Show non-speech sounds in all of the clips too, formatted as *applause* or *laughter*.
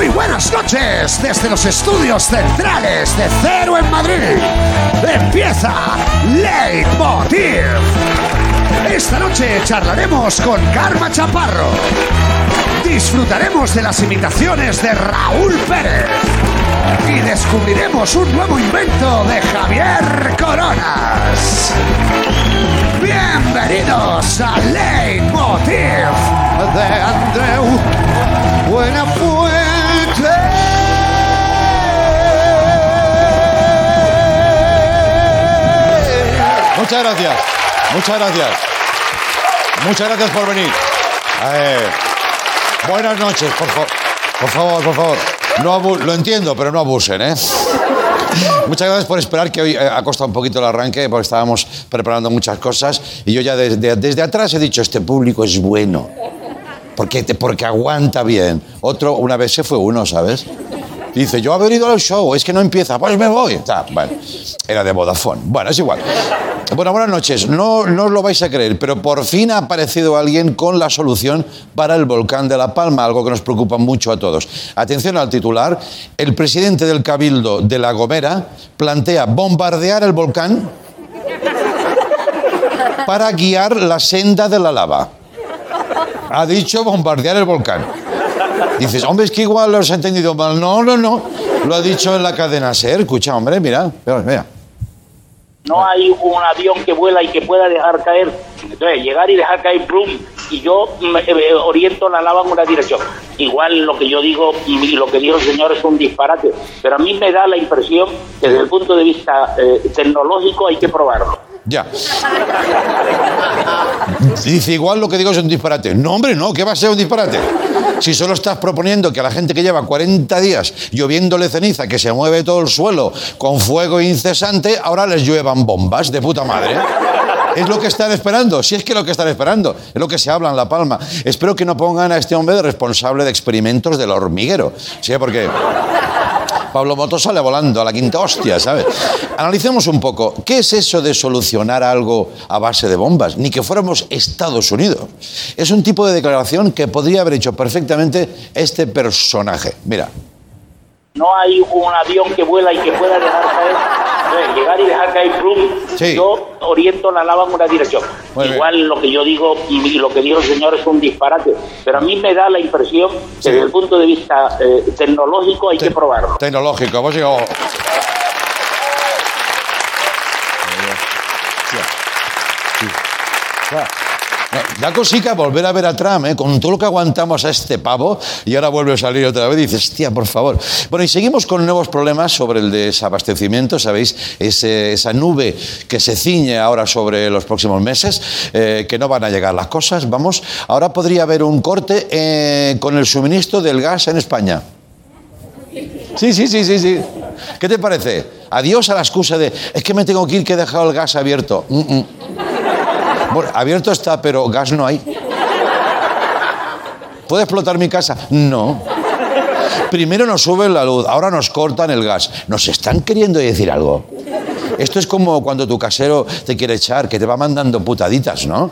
Muy buenas noches desde los estudios centrales de Cero en Madrid. Empieza Leitmotiv. Esta noche charlaremos con Karma Chaparro. Disfrutaremos de las imitaciones de Raúl Pérez. Y descubriremos un nuevo invento de Javier Coronas. Bienvenidos a Leitmotiv de Andreu Buenafuente. Muchas gracias, muchas gracias. Muchas gracias por venir. Buenas noches, por, fa- por favor, por favor. No lo entiendo, pero no abusen, ¿eh? Muchas gracias por esperar, que hoy eh, ha costado un poquito el arranque, porque estábamos preparando muchas cosas. Y yo ya desde, desde atrás he dicho, este público es bueno. Porque, porque aguanta bien. Otro, una vez se fue uno, ¿sabes? Dice, yo he venido al show, es que no empieza, pues me voy. Bueno, era de Vodafone. Bueno, es igual. Bueno, buenas noches. No, no os lo vais a creer, pero por fin ha aparecido alguien con la solución para el volcán de La Palma, algo que nos preocupa mucho a todos. Atención al titular. El presidente del Cabildo de La Gomera plantea bombardear el volcán para guiar la senda de la lava. Ha dicho bombardear el volcán. Dices, hombre, es que igual lo has entendido mal. No, no, no. Lo ha dicho en la cadena SER. Escucha, hombre, mira. Mira, no hay un avión que vuela y que pueda dejar caer. Entonces, llegar y dejar caer plum y yo mm, eh, oriento la lava en una dirección. Igual lo que yo digo y lo que dijo el señor es un disparate, pero a mí me da la impresión que desde el punto de vista eh, tecnológico hay que probarlo. Ya. Dice, igual lo que digo es un disparate. No, hombre, no, ¿qué va a ser un disparate? Si solo estás proponiendo que a la gente que lleva 40 días lloviéndole ceniza, que se mueve todo el suelo con fuego incesante, ahora les lluevan bombas de puta madre. Es lo que están esperando, si es que lo que están esperando, es lo que se habla en La Palma. Espero que no pongan a este hombre de responsable de experimentos del hormiguero. Sí, porque Pablo Moto sale volando a la quinta hostia, ¿sabes? Analicemos un poco. ¿Qué es eso de solucionar algo a base de bombas? Ni que fuéramos Estados Unidos. Es un tipo de declaración que podría haber hecho perfectamente este personaje. Mira. No hay un avión que vuela y que pueda dejar caer. Entonces, llegar y dejar caer plum, Sí. yo oriento la lava en una dirección. Muy bien. Igual lo que yo digo y lo que dijo el señor es un disparate, pero a mí me da la impresión que Sí. desde el punto de vista eh, tecnológico hay que probarlo. Tecnológico, pues digo. Da cosica volver a ver a Trump, ¿eh? con todo lo que aguantamos a este pavo, y ahora vuelve a salir otra vez y dices, hostia, por favor. Bueno, y seguimos con nuevos problemas sobre el desabastecimiento, ¿sabéis? Esa nube que se ciñe ahora sobre los próximos meses, eh, que no van a llegar las cosas. Vamos, ahora podría haber un corte eh, con el suministro del gas en España. Sí, sí, sí, sí, sí. ¿Qué te parece? Adiós a la excusa de, es que me tengo que ir que he dejado el gas abierto. Mm, mm. Bueno, abierto está, pero gas no hay. ¿Puede explotar mi casa? No. Primero nos suben la luz, ahora nos cortan el gas. ¿Nos están queriendo decir algo? Esto es como cuando tu casero te quiere echar, que te va mandando putaditas, ¿no?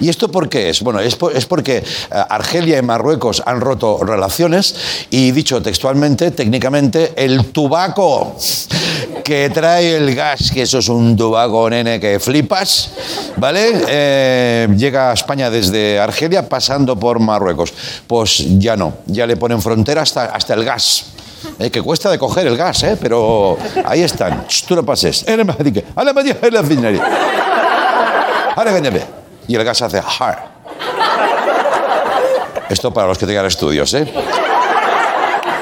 ¿Y esto por qué es? Bueno, es, por- es porque eh, Argelia y Marruecos han roto relaciones y, dicho textualmente, técnicamente, el tubaco que trae el gas, que eso es un tubaco, nene, que flipas, ¿vale? Eh, llega a España desde Argelia pasando por Marruecos. Pues ya no, ya le ponen frontera hasta, hasta el gas. Eh, que cuesta de coger el gas, ¿eh? pero ahí están. Tú no pases. *laughs* Y el gas hace hard. Esto para los que tengan estudios, ¿eh?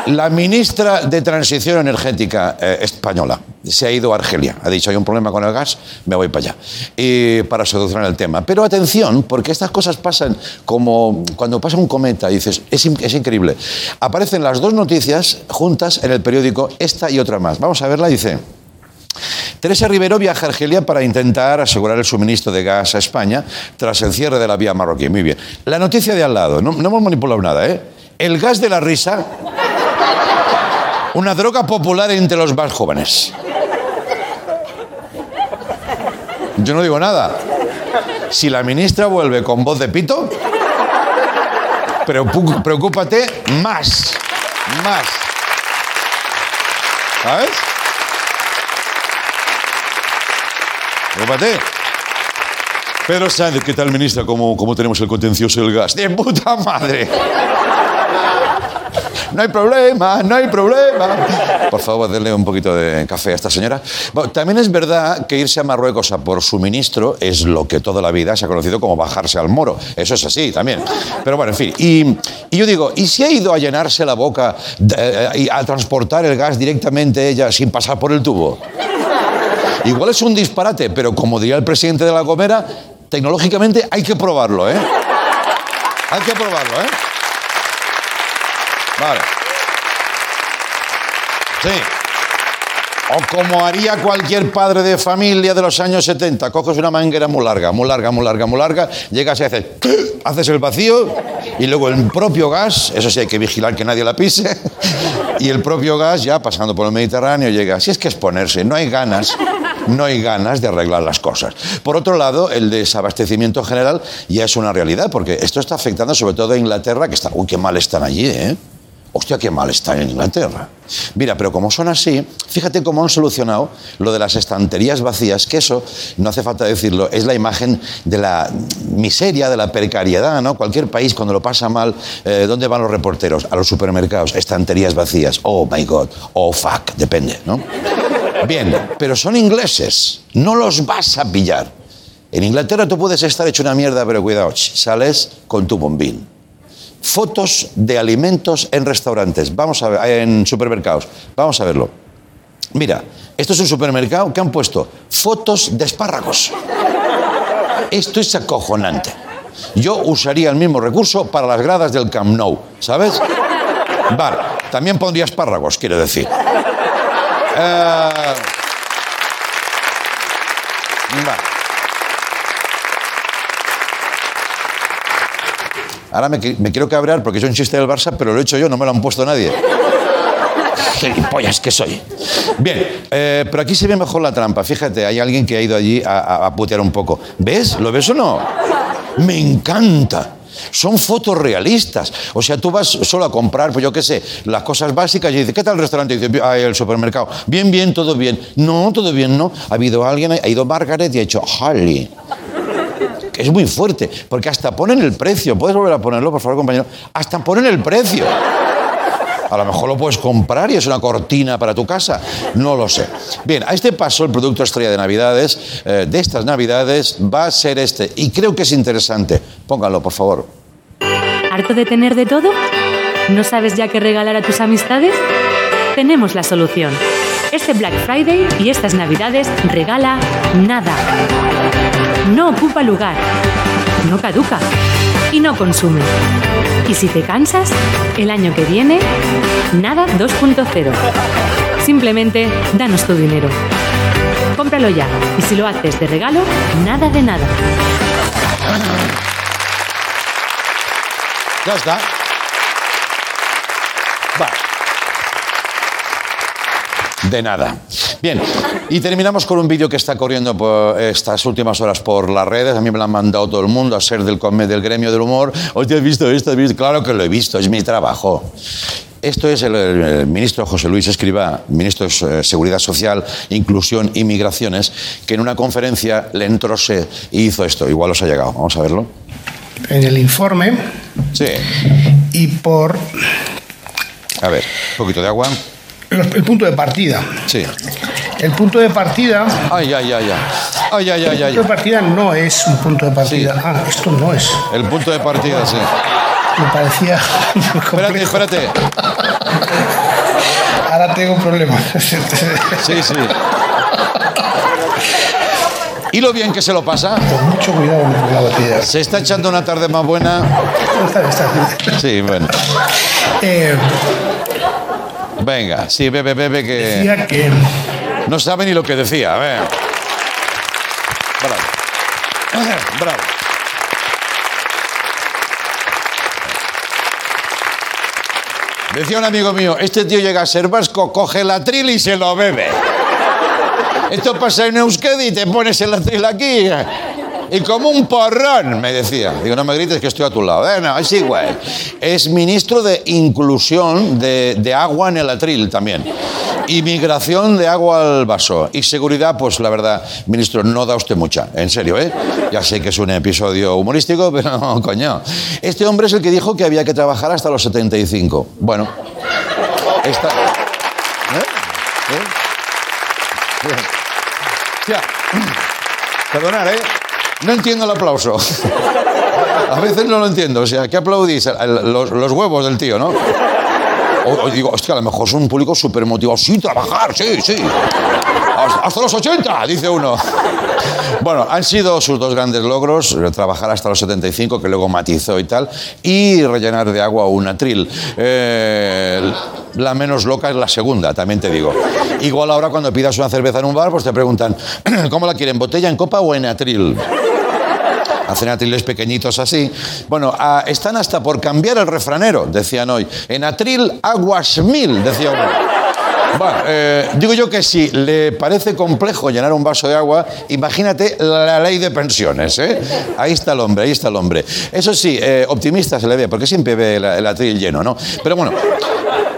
La ministra de Transición Energética eh, española se ha ido a Argelia. Ha dicho, hay un problema con el gas, me voy para allá. Y para solucionar el tema. Pero atención, porque estas cosas pasan como cuando pasa un cometa, dices, es increíble. Aparecen las dos noticias juntas en el periódico, esta y otra más. Vamos a verla, dice... Teresa Rivero viaja a Argelia para intentar asegurar el suministro de gas a España tras el cierre de la vía marroquí. Muy bien. La noticia de al lado, no, no hemos manipulado nada, ¿eh? El gas de la risa, una droga popular entre los más jóvenes. Yo no digo nada. Si la ministra vuelve con voz de pito, preocúpate más. Más. ¿Sabes? Preocúpate. Pedro Sánchez, ¿qué tal, ministra? ¿Cómo, ¿Cómo tenemos el contencioso del gas? ¡De puta madre! No hay problema, no hay problema. Por favor, denle un poquito de café a esta señora. Bueno, también es verdad que irse a Marruecos a por suministro es lo que toda la vida se ha conocido como bajarse al moro. Eso es así también. Pero bueno, en fin. Y, y yo digo, ¿y si ha ido a llenarse la boca eh, y a transportar el gas directamente ella sin pasar por el tubo? Igual es un disparate, pero como diría el presidente de la Gomera, tecnológicamente hay que probarlo, ¿eh? Hay que probarlo, ¿eh? Vale. Sí. O como haría cualquier padre de familia de los años 70, coges una manguera muy larga, muy larga, muy larga, muy larga, llegas y haces, haces el vacío y luego el propio gas, eso sí hay que vigilar que nadie la pise, *laughs* y el propio gas ya pasando por el Mediterráneo llega. Si es que es ponerse, no hay ganas, no hay ganas de arreglar las cosas. Por otro lado, el desabastecimiento general ya es una realidad, porque esto está afectando sobre todo a Inglaterra, que está, uy, qué mal están allí, ¿eh? Hostia, qué mal está en Inglaterra. Mira, pero como son así, fíjate cómo han solucionado lo de las estanterías vacías, que eso, no hace falta decirlo, es la imagen de la miseria, de la precariedad, ¿no? Cualquier país cuando lo pasa mal, eh, ¿dónde van los reporteros? A los supermercados, estanterías vacías. Oh, my God, oh, fuck, depende, ¿no? Bien, pero son ingleses, no los vas a pillar. En Inglaterra tú puedes estar hecho una mierda, pero cuidado, sales con tu bombín fotos de alimentos en restaurantes, vamos a ver, en supermercados. Vamos a verlo. Mira, esto es un supermercado que han puesto fotos de espárragos. Esto es acojonante. Yo usaría el mismo recurso para las gradas del Camp Nou, ¿sabes? Vale, también pondría espárragos, quiero decir. Eh. Ahora me, me quiero cabrear porque es un chiste del Barça, pero lo he hecho yo, no me lo han puesto nadie. *laughs* Gilipollas que soy. Bien, eh, pero aquí se ve mejor la trampa. Fíjate, hay alguien que ha ido allí a, a- a putear un poco. ¿Ves? ¿Lo ves o no? Me encanta. Son fotos realistas. O sea, tú vas solo a comprar, pues yo qué sé, las cosas básicas y dices, ¿qué tal el restaurante? Y dices, "Ah, el supermercado. Bien, bien, todo bien. No, todo bien, no. Ha habido alguien, ha ido Margaret y ha dicho, Holly. Es muy fuerte, porque hasta ponen el precio. ¿Puedes volver a ponerlo, por favor, compañero? Hasta ponen el precio. A lo mejor lo puedes comprar y es una cortina para tu casa. No lo sé. Bien, a este paso, el producto estrella de Navidades, eh, de estas Navidades, va a ser este. Y creo que es interesante. Pónganlo, por favor. ¿Harto de tener de todo? ¿No sabes ya qué regalar a tus amistades? Tenemos la solución. Este Black Friday y estas Navidades regala nada. No ocupa lugar, no caduca y no consume. Y si te cansas, el año que viene, nada 2.0. Simplemente danos tu dinero. Cómpralo ya y si lo haces de regalo, nada de nada. Ya está. Va. De nada. Bien, y terminamos con un vídeo que está corriendo por estas últimas horas por las redes. A mí me lo han mandado todo el mundo a ser del, del gremio del humor. Oye, ¿has visto esto? ¿Has visto? Claro que lo he visto, es mi trabajo. Esto es el, el ministro José Luis Escribá, ministro de Seguridad Social, Inclusión y Migraciones, que en una conferencia le entrose y hizo esto. Igual os ha llegado. Vamos a verlo. en el informe Sí. y por A ver, un poquito de agua. El punto de partida. Sí. El punto de partida, Ay, ay, ay, ay. Ay, ay, ay, el punto de partida no es un punto de partida. Sí. Ah, esto no es. El punto de partida, sí. Me parecía *laughs* Espérate, espérate. *laughs* Ahora tengo un problema. Sí, sí. ¿Y lo bien que se lo pasa? Con mucho cuidado con la botella. ¿Se está echando una tarde más buena? Está está. Sí, bueno. Eh, Venga, sí, bebe, bebe, que decía que no sabe ni lo que decía. A ver. Bravo. *clears throat* Bravo. Decía un amigo mío, este tío llega a ser vasco, coge la tril y se lo bebe. Esto pasa en Euskadi y te pones el atril aquí. Y como un porrón, me decía. Digo, no me grites que estoy a tu lado. Bueno, es igual. Es ministro de inclusión de, agua en el atril también. Y migración de agua al vaso. Y seguridad, pues la verdad, ministro, no da usted mucha. En serio, ¿eh? Ya sé que es un episodio humorístico, *laughs* pero no, coño. Este hombre es el que dijo que había que trabajar hasta los 75. Bueno, esta... ¿Eh? ¿Eh? Ya. Perdonar, ¿eh? No entiendo el aplauso. *laughs* A veces no lo entiendo. O sea, ¿qué aplaudís? Los, huevos del tío, ¿no? O, digo, hostia, a lo mejor es un público súper motivado. Sí, trabajar, sí, sí. Hasta, hasta los 80, dice uno. Bueno, han sido sus dos grandes logros, eh, trabajar hasta los 75, que luego matizó y tal, y rellenar de agua un atril. Eh, la menos loca es la segunda, también te digo. Igual ahora cuando pidas una cerveza en un bar, pues te preguntan, *clears throat* ¿cómo la quieren? ¿Botella en copa o en atril? Hacen atriles pequeñitos así. Bueno, ah, están hasta por cambiar el refranero, decían hoy. En atril, aguas mil, decía uno. Bueno, eh, digo yo que si le parece complejo llenar un vaso de agua, imagínate la ley de pensiones. ¿eh? Ahí está el hombre, ahí está el hombre. Eso sí, eh, optimista se le ve, porque siempre ve el, el atril lleno, ¿no? Pero bueno,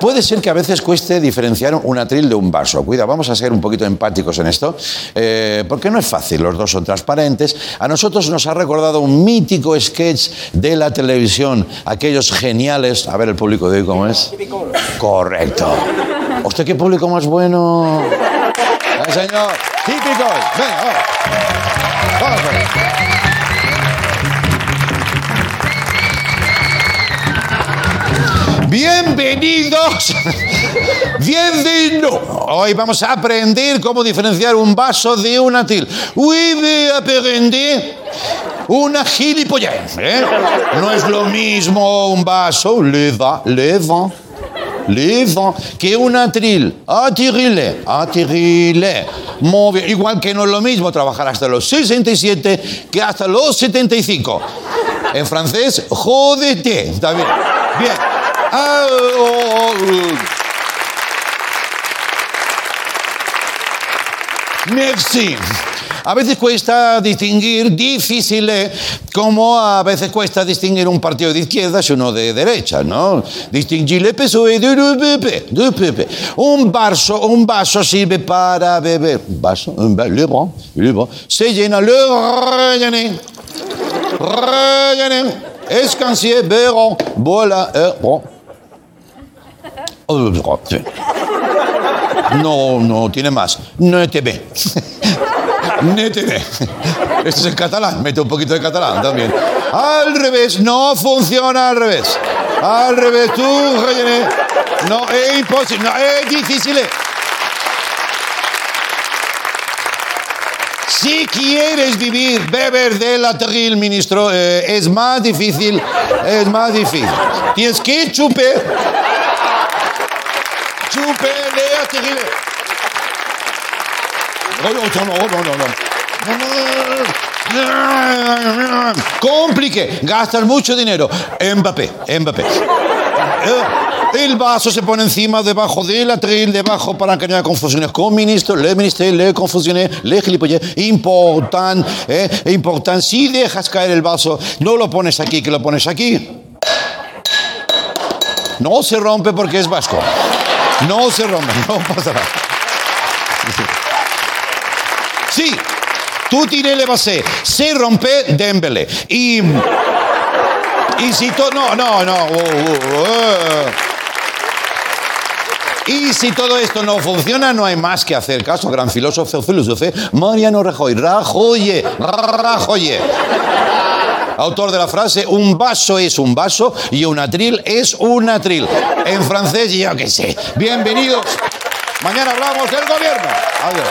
puede ser que a veces cueste diferenciar un atril de un vaso. Cuida, vamos a ser un poquito empáticos en esto, eh, porque no es fácil, los dos son transparentes. A nosotros nos ha recordado un mítico sketch de la televisión, aquellos geniales. A ver el público de hoy cómo es. Correcto. ¿Usted qué público más bueno? Eh, señor. Típico. Venga, vamos. Vamos. Bienvenidos, bienvenidos. Hoy vamos a aprender cómo diferenciar un vaso de un atril. Oui, voy a aprender una gilipollez. ¿eh? No es lo mismo un vaso, le va, le va, va, que un atril. Atirile, atirile. Bien. Igual que no es lo mismo trabajar hasta los 67 que hasta los 75. En francés, jódete. Está bien. Bien. Merci. A veces cuesta distinguir, difícil, como a veces cuesta distinguir un partido de izquierdas y uno de derecha, ¿no? Distinguir el PSOE de PP. Un vaso, un vaso sirve para beber. Un vaso, un va- le bon, le bon. Se llena, le rellené. Rellené. Escancier, beron, voilà, eh. Oh. No, no tiene más. No te ve. *laughs* Este es el catalán, mete un poquito de catalán también. Al revés, no funciona al revés. Al revés, tú, rellené. No, es imposible, no, es difícil. Si quieres vivir, beber del atril, ministro, eh, es más difícil, es más difícil. Tienes que chupar. Chupar de atril. No, no, no, no, no, no. Complique, gastas mucho dinero. Mbappé, Mbappé. Eh, El vaso se pone encima, debajo del atril, debajo para que no haya confusiones con ministro, le ministro, le confusiones, le gilipollez. Important, eh, important. Si dejas caer el vaso, no lo pones aquí, que lo pones aquí. No se rompe porque es vasco. No se rompe, no pasa nada. Sí, tú tiré le basé, se rompe Dembele. Y. Y si todo. No, no, no. uh, uh, uh. Y si todo esto no funciona, no hay más que hacer caso. Gran filósofo, filósofo, Mariano Rajoy. Rajoye, Rajoye. Autor de la frase, un vaso es un vaso y un atril es un atril. En francés, yo qué sé. Bienvenidos. Mañana hablamos del gobierno. Adiós.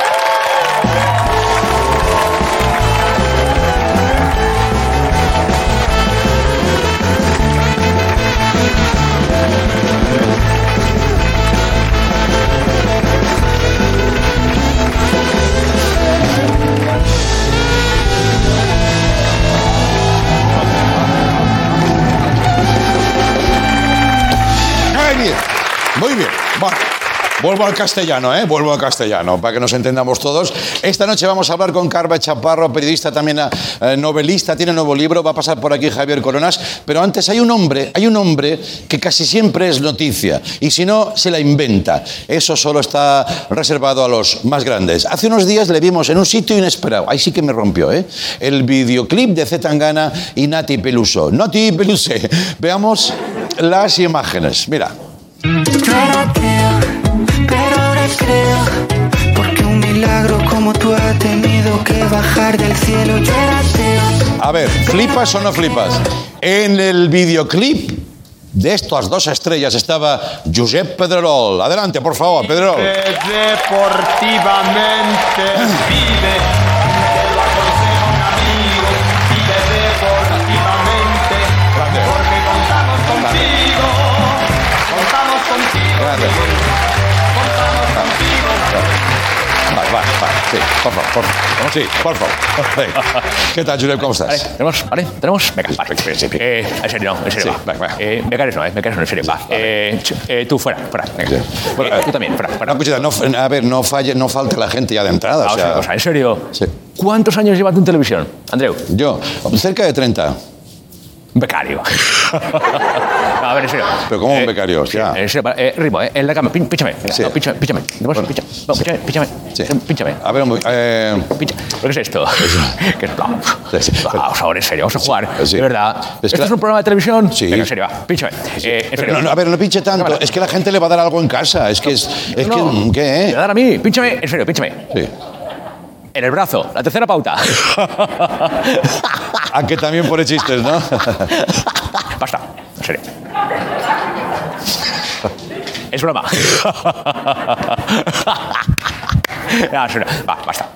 Bueno, Vuelvo al castellano, ¿eh? Vuelvo al castellano, para que nos entendamos todos. Esta noche vamos a hablar con Carva Chaparro, periodista también eh, novelista, tiene nuevo libro, va a pasar por aquí Javier Coronas, pero antes hay un hombre, hay un hombre que casi siempre es noticia, y si no, se la inventa. Eso solo está reservado a los más grandes. Hace unos días le vimos en un sitio inesperado, ahí sí que me rompió, ¿eh? El videoclip de Zetangana y Nati Peluso. Nati Peluse. *laughs* Veamos las imágenes. Mira. Yo era ateo, pero ahora creo Porque un milagro como tú ha tenido que bajar del cielo Yo era ateo A ver, ¿flipas o no flipas? En el videoclip de estas dos estrellas estaba Josep Pedrerol. Adelante, por favor, Pedrerol. deportivamente *clears throat* vive. Contigo. Grande. Contamos contigo. Va, va, va. Sí, por favor, por favor. Sí, por favor. ¿Qué tal, Josep? ¿Cómo Vale, estás? tenemos, ¿vale? Tenemos. Venga, vale. Eh, en serio, no, en serio. Sí, va. venga, va. Eh, becarios no, eh, becarios no, en serio. Va. Eh, eh, tú fuera, fuera. Venga. Sí. Bueno, Eh, eh, tú también, fuera, fuera. No, escucha, no, a ver, no falle, no falte la gente ya de entrada. O Vamos a ver sea, una cosa, en serio. Sí. ¿Cuántos años llevas tú en televisión, Andreu? yo, cerca de 30. Becario. *laughs* No, a ver, en serio. Pero ¿cómo un becario? sí, Ya. en serio, eh, ritmo, eh, en la cama, pin- pínchame. Sí. no, pínchame, pínchame. Vamos, pincha- no, pínchame, pínchame. Sí. Pínchame. A ver, muy- eh, Pincha. ¿Pero qué es esto? *laughs* ¿Qué es? Sí, sí. Vamos ahora, en serio, vamos a jugar. De verdad. Es ¿Esto es un programa de televisión? Sí. Venga, en serio, va. Pínchame. Eh, en pero serio. no, no, a ver, no pinche tanto. Cámara. Es que la gente le va a dar algo en casa. Es que es. es que, ¿Qué, ¿Me eh? va a dar a mí? Pínchame, en serio, pínchame. Sí. En el brazo, la tercera pauta. *laughs* A que también pone chistes, ¿no? *laughs* Basta, en serio. Es broma. No, *laughs* en serio. Va, basta.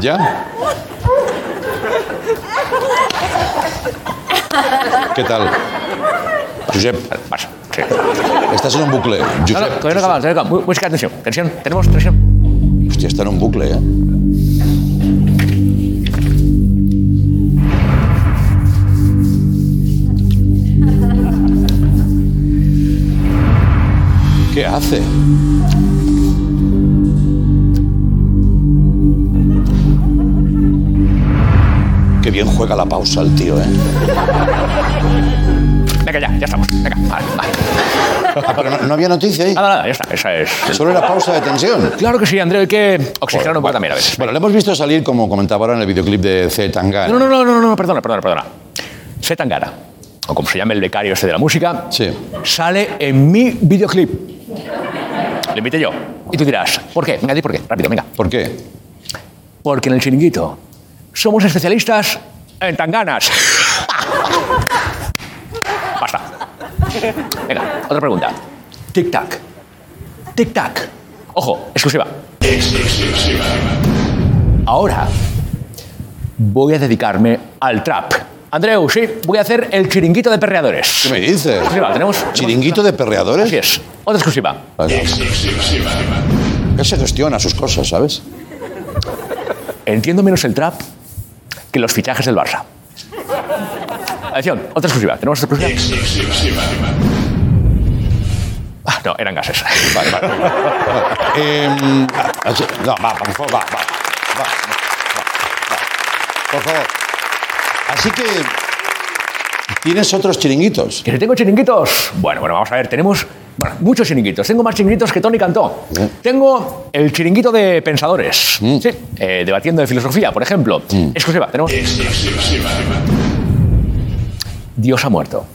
¿Ya? ¿Qué tal? Josep, Basta. *laughs* Sí. estás en un bucle. No, no, Josep, todavía no acabamos, todavía no acabamos. Música, tensión. Tensión, tenemos tensión. hostia, está en un bucle, ¿eh? ¿Qué hace? Qué bien juega la pausa el tío, ¿eh? Venga, ya, ya estamos. Venga, vale, vale. Ah, *laughs* pero no, no había noticia ahí. Nada, nada, ya está. Esa es. Solo era pausa de tensión. Claro que sí, Andreu, hay que oxigenar un poco también a veces. Bueno, le hemos visto salir, como comentaba ahora en el videoclip de C. Tangana. No, no, no, no, no, perdona, perdona, perdona. Setangana, o como se llama el becario este de la música, Sí. sale en mi videoclip. Le invité yo. Y tú dirás, ¿por qué? Venga, di por qué. Rápido, venga. ¿Por qué? Porque en el chiringuito somos especialistas en tanganas. *laughs* *laughs* Venga, otra pregunta. Tic-tac. Tic-tac. Ojo, exclusiva. Ahora voy a dedicarme al trap. Andreu, sí, voy a hacer el chiringuito de perreadores. ¿Qué me dices? Exclusiva, tenemos. ¿Chiringuito de perreadores? Así es. Otra exclusiva. Vale. Él se gestiona sus cosas, ¿sabes? Entiendo menos el trap que los fichajes del Barça. Atención, otra exclusiva. ¿Tenemos otra exclusiva? Ah, no, eran gases. *laughs* Vale, vale. Vale. Así- no, va, por favor, va, va, va, va, va. Por favor. Así que tienes otros chiringuitos. ¿Que si tengo chiringuitos? Bueno, bueno, vamos a ver. Tenemos bueno, muchos chiringuitos. Tengo más chiringuitos que Tony Cantó. Bien. Tengo el chiringuito de pensadores. Mm. Sí, eh, debatiendo de filosofía, por ejemplo. Exclusiva, tenemos. Dios ha muerto.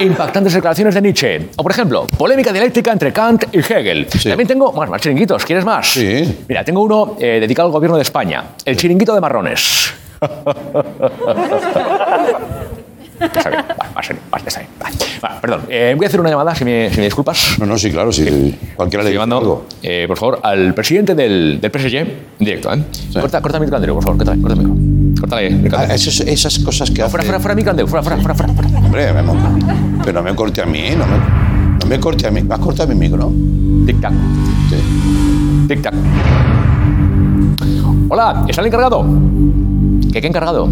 Impactantes declaraciones de Nietzsche. O, por ejemplo, polémica dialéctica entre Kant y Hegel. Sí. También tengo más, más chiringuitos. ¿Quieres más? Sí. Mira, tengo uno eh, dedicado al gobierno de España. El chiringuito de marrones. Perdón, eh, voy a hacer una llamada, si me, si me disculpas. No, no, sí, claro, sí. Cualquiera le llamando, algo. eh, por favor, al presidente del, del PSG, en directo, ¿eh? Corta, corta micro, Andreu, por favor, corta, corta Córtale. Ah, esos- esas cosas que hace... fuera, fuera, fuera, micro, Andreu, fuera, fuera, fuera, fuera. fuera. Hombre, me mo- pero no me corte a mí, no me, no me corte a mí. ¿Vas a cortar mi micro? Tic-tac, Sí. tic-tac. Hola, ¿está el encargado? ¿Qué, qué encargado?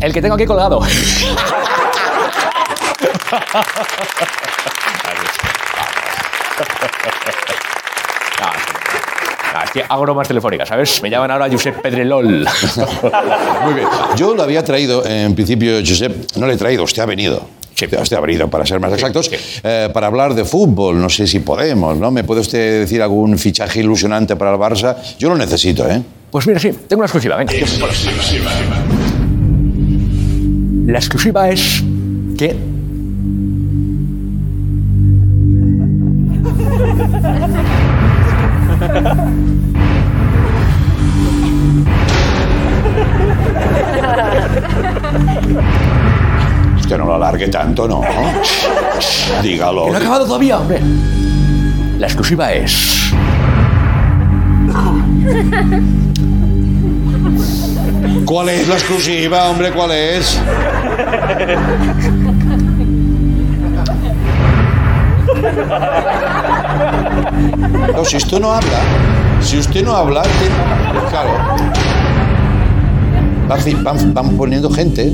El que tengo aquí colgado. *laughs* No, *laughs* que hago bromas telefónicas, ¿sabes? Me llaman ahora Josep Pedrelol. *laughs* Muy bien. Yo lo había traído, en principio, Josep, no le he traído, usted ha venido. Sí. Usted ha venido, para ser más exactos, sí. eh, para hablar de fútbol. No sé si podemos, ¿no? ¿Me puede usted decir algún fichaje ilusionante para el Barça? Yo lo necesito, ¿eh? Pues mira, sí, tengo una exclusiva, venga. La exclusiva es que Usted no lo alargue tanto, ¿no? Dígalo. Que no ha acabado todavía, hombre. La exclusiva es. ¿Cuál es la exclusiva, hombre? ¿Cuál es? *laughs* No, si usted no habla, si usted no habla, que- claro. Van, van- van poniendo gente.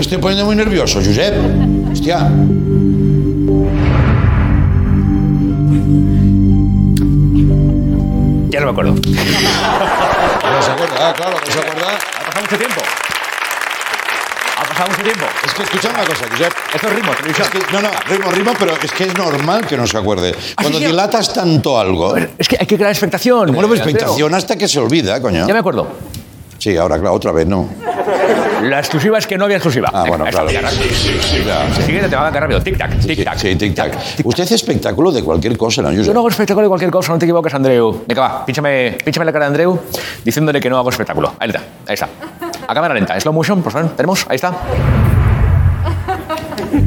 Me estoy poniendo muy nervioso, Josep. Hostia. Ya no me acuerdo. ¿No se acuerda? Ah, claro, no se acuerda. Ha pasado mucho tiempo. Ha pasado mucho tiempo. Es que escucha una cosa, Josep. Esto es ritmo, televisión. Es que, no, no, ritmo, ritmo, pero es que es normal que no se acuerde. Cuando sí, sí. dilatas tanto algo, Es que hay que crear expectación. bueno, pues Andreu. expectación hasta que se olvida, coño. Ya me acuerdo. Sí, ahora, claro, otra vez no. La exclusiva es que no había exclusiva. Ah, bueno, claro. siguiente te va a rápido. Tic-tac, tic-tac. Sí, tic-tac. Usted hace espectáculo de cualquier cosa, ¿no, Yo Josep? no hago espectáculo de cualquier cosa, no te equivoques, Andreu. Venga, va, pínchame, pínchame la cara de Andreu diciéndole que no hago espectáculo. Ahí está, ahí está. A cámara lenta, slow motion, por favor, tenemos, ahí está.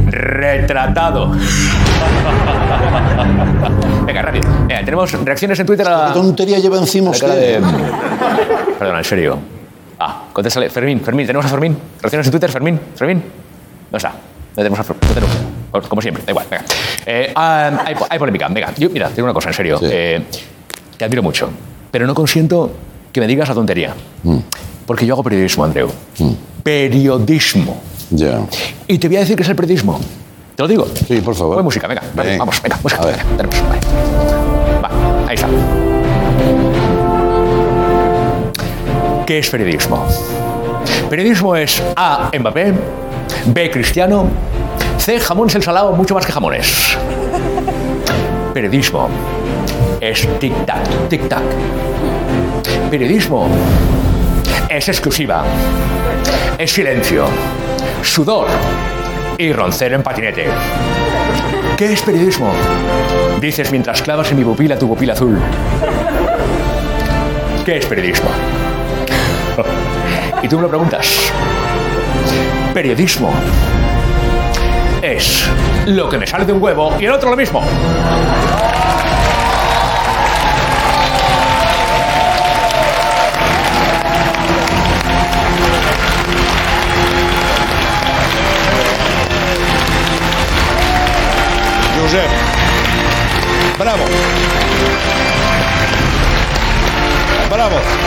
Retratado. *laughs* Venga, rápido. Venga, tenemos reacciones en Twitter a ¿Qué la, tontería lleva encima la cara de... usted? Perdona, en serio. Ah, contéstale. Fermín, Fermín, ¿tenemos a Fermín? ¿Reacciones en Twitter, Fermín? ¿Fermín? No está. No tenemos a Fer- no tenemos. Pues, Como siempre, da igual, venga. Eh, ah, hay, hay polémica. Venga, yo, mira, te digo una cosa, en serio. Sí. Eh, te admiro mucho, pero no consiento que me digas la tontería. Mm. Porque yo hago periodismo, Andreu. Periodismo. Ya. Y te voy a decir que es el periodismo. ¿Te lo digo? Sí, por favor. Pon música, venga. vale, Venga. vamos, venga, música. A ver. venga, tenemos, vale. Va, ahí está. ¿Qué es periodismo? Periodismo es A. Mbappé, B. Cristiano, C. Jamones el salado, mucho más que jamones. Periodismo es tic-tac, tic-tac. Periodismo es exclusiva, es silencio, sudor y roncero en patinete. ¿Qué es periodismo? Dices mientras clavas en mi pupila tu pupila azul. ¿Qué es periodismo? Y tú me lo preguntas. Periodismo es lo que me sale de un huevo y el otro lo mismo. Josep. Bravo. Bravo.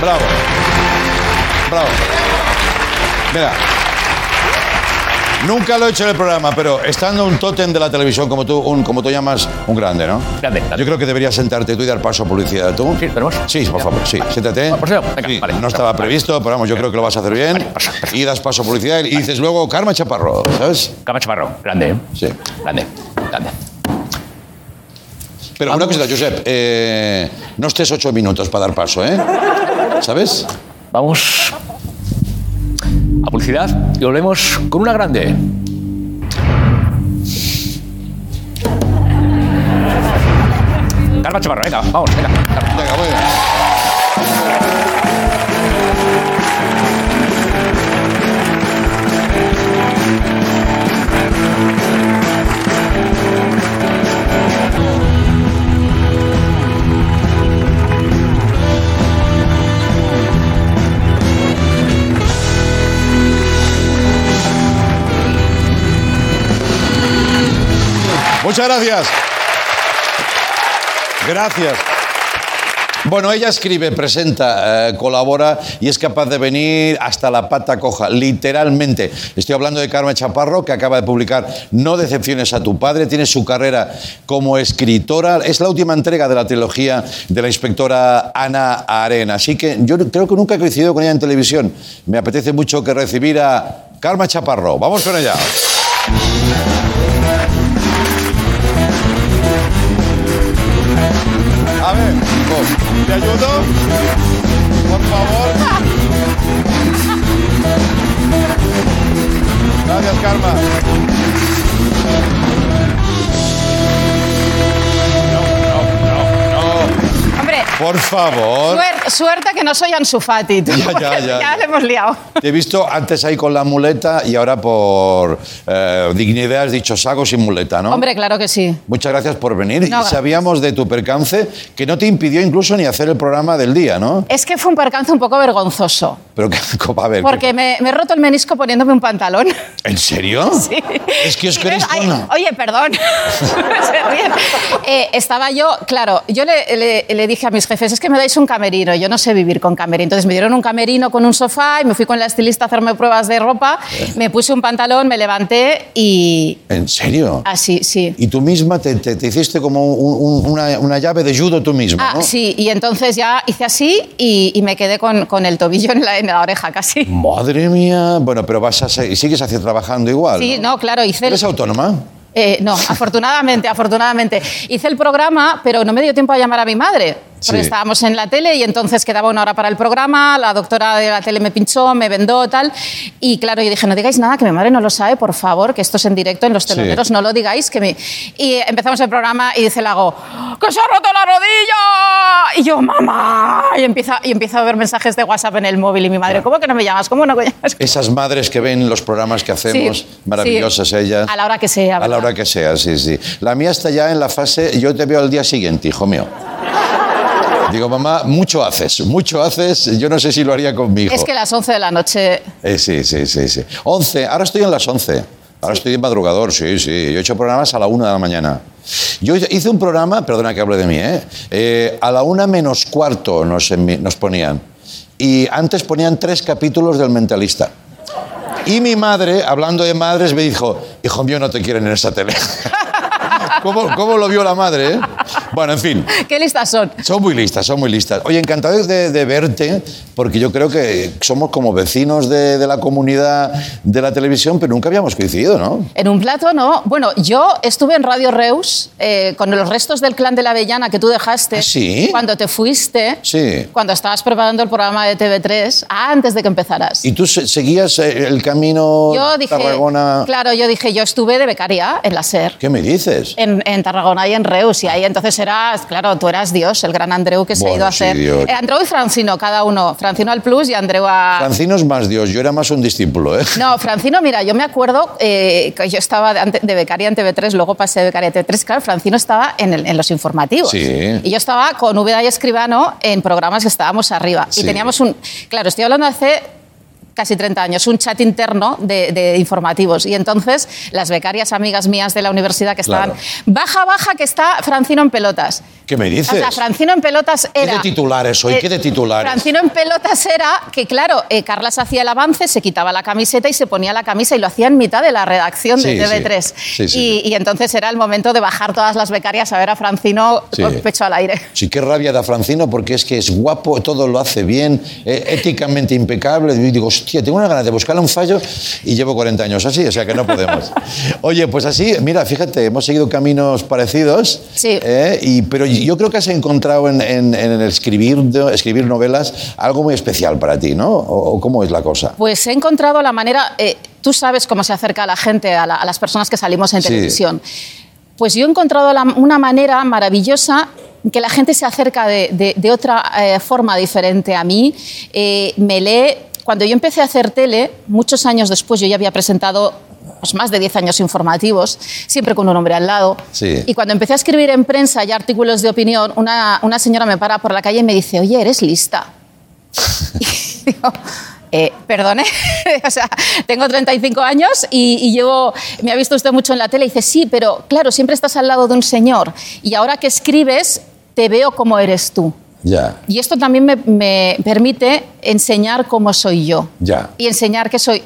Bravo. Bravo. Mira. Nunca lo he hecho en el programa, pero estando un tótem de la televisión como tú, un, como tú llamas, un grande, ¿no? Grande, grande. Yo creo que deberías sentarte tú y dar paso a publicidad tú. Sí, ¿tenemos? Sí, por favor, sí. Siéntate. Por favor, venga, Sí, vale. no estaba previsto, pero vamos, yo creo que lo vas a hacer bien. paso. Y das paso a publicidad y dices luego Karma Chaparro, ¿sabes? Cama Chaparro, grande, ¿eh? Sí. Grande, grande. Pero una cosita, Josep, eh, no estés ocho minutos para dar paso, ¿eh? ¿Sabes? Vamos a publicidad y volvemos con una grande. Carmen Chaparro, venga, vamos, venga. Venga, muy Muchas gracias. Gracias. Bueno, ella escribe, presenta, eh, colabora y es capaz de venir hasta la pata coja, literalmente. Estoy hablando de Carmen Chaparro, que acaba de publicar No decepciones a tu padre, tiene su carrera como escritora, es la última entrega de la trilogía de la inspectora Ana Arena. Así que yo creo que nunca he coincidido con ella en televisión. Me apetece mucho que recibir a Carmen Chaparro. Vamos con ella. ¿Te ayudo? Por favor. *laughs* Gracias, Karma. Por favor. suer- suerte que no soy Ansu Fati. tú, *laughs* Ya, ya, ya, ya. le hemos liado. Te he visto antes ahí con la muleta y ahora por eh, dignidad has dicho saco sin muleta, ¿no? Hombre, claro que sí. Muchas gracias por venir. No, y gracias. sabíamos de tu percance que no te impidió incluso ni hacer el programa del día, ¿no? Es que fue un percance un poco vergonzoso. Pero que, *laughs* a ver, Porque me, me he roto el menisco poniéndome un pantalón. *laughs* ¿en serio? Sí. Es que os queréis Oye, perdón. Eh, estaba yo, claro, yo le, le- le dije a mis jefes, es que me dais un camerino, yo no sé vivir con camerino. Entonces me dieron un camerino con un sofá y me fui con la estilista a hacerme pruebas de ropa, me puse un pantalón, me levanté y ¿En serio? así, sí. Y tú misma te, te- te hiciste como un- un- una, una llave de judo tú misma, Ah, ¿no? sí, y entonces ya hice así y, y me quedé con, con el tobillo en la, en la oreja casi. Madre mía. Bueno, pero vas a seguir, sigues hacia trabajando igual. Sí, ¿no? no, claro, hice el, ¿Eres autónoma? Eh, no, afortunadamente, afortunadamente. Hice el programa, pero no me dio tiempo a llamar a mi madre. Porque Sí. estábamos en la tele y entonces quedaba una hora para el programa, la doctora de la tele me pinchó, me vendó, tal. Y claro, yo dije, no digáis nada, que mi madre no lo sabe, por favor, que esto es en directo en los teloneros, no lo digáis. que me... Y empezamos el programa y dice Lago, ¡que se ha roto la rodilla! Y yo, mamá. Y empieza, y empieza a ver mensajes de WhatsApp en el móvil y mi madre, ¿cómo que no me llamas? ¿Cómo no me llamas? *laughs* Esas madres que ven los programas que hacemos, Sí, maravillosas sí. ellas. A la hora que sea. A la ¿verdad? hora que sea, sí, sí. La mía está ya en la fase, yo te veo al día siguiente, hijo mío. *laughs* Digo, mamá, mucho haces, mucho haces, yo no sé si lo haría conmigo. Es que las 11 de la noche Eh, sí, sí, sí, sí. 11, ahora estoy en las 11. Ahora estoy en madrugador, sí, sí. Yo he hecho programas a la 1 de la mañana. Yo hice un programa, perdona que hable de mí, ¿eh? Eh, a la 1 menos cuarto nos, nos ponían. Y antes ponían tres capítulos del Mentalista. Y mi madre, hablando de madres, me dijo, hijo mío, no te quieren en esa tele. *laughs* ¿Cómo, cómo lo vio la madre? eh? Bueno, en fin. *laughs* ¿Qué listas son? Son muy listas, son muy listas. Oye, encantado de, de verte, porque yo creo que somos como vecinos de, de la comunidad de la televisión, pero nunca habíamos coincidido, ¿no? En un plato, no. Bueno, yo estuve en Radio Reus eh, con los restos del clan de la Avellana que tú dejaste. ¿Ah, sí? Cuando te fuiste. Sí. Cuando estabas preparando el programa de TV3, antes de que empezaras. ¿Y tú se- seguías eh, el camino yo dije, Tarragona? claro, yo dije, yo estuve de becaria en la SER. ¿Qué me dices? En, en Tarragona y en Reus, y ahí entonces eras, claro, tú eras Dios, el gran Andreu que se ha ido a sí, hacer. Dios. Eh, Andreu y Francino, cada uno. Francino al plus y Andreu a. Francino es más Dios, yo era más un discípulo, ¿eh? No, Francino, mira, yo me acuerdo eh, que yo estaba de, becaria en TV3, luego pasé de becaria a TV3. Claro, Francino estaba en, el- en los informativos. Sí. Y yo estaba con Úbeda y Escribano en programas que estábamos arriba. Sí. Y teníamos un. Claro, estoy hablando de hace casi 30 años, un chat interno de, de informativos. Y entonces las becarias amigas mías de la universidad que estaban, Claro. baja, baja, que está Francino en pelotas. ¿Qué me dices? O sea, Francino en pelotas ¿Qué era... de titulares hoy? Eh, ¿Qué de titulares? Francino en pelotas era que, claro, eh, Carlas hacía el avance, se quitaba la camiseta y se ponía la camisa y lo hacía en mitad de la redacción de sí. TV3. Sí, sí, y, y entonces era el momento de bajar todas las becarias a ver a Francino con pecho al aire. Sí, qué rabia da Francino porque es que es guapo, todo lo hace bien, eh, éticamente impecable. Y digo, hostia, tengo una ganas de buscarle un fallo y llevo 40 años así, o sea que no podemos. *laughs* Oye, pues así, mira, fíjate, hemos seguido caminos parecidos. Sí. eh, y, pero yo creo que has encontrado en, en- en el escribir, escribir novelas algo muy especial para ti, ¿no? ¿O, o cómo es la cosa? Pues he encontrado la manera, eh, tú sabes cómo se acerca a la gente, a, la- a las personas que salimos en Sí. televisión. Pues yo he encontrado la- una manera maravillosa que la gente se acerca de, de- de otra eh, forma diferente a mí. Eh, me lee, cuando yo empecé a hacer tele, muchos años después yo ya había presentado pues, más de 10 años informativos, siempre con un hombre al lado. Sí. Y cuando empecé a escribir en prensa y artículos de opinión, una, una señora me para por la calle y me dice, oye, eres lista. *laughs* Y digo, Eh, perdone, *laughs* o sea, tengo 35 años y, y llevo, me ha visto usted mucho en la tele y dice, sí, pero claro, siempre estás al lado de un señor y ahora que escribes, te veo como eres tú. Ya, Y esto también me, me permite enseñar cómo soy yo ya. y enseñar que soy...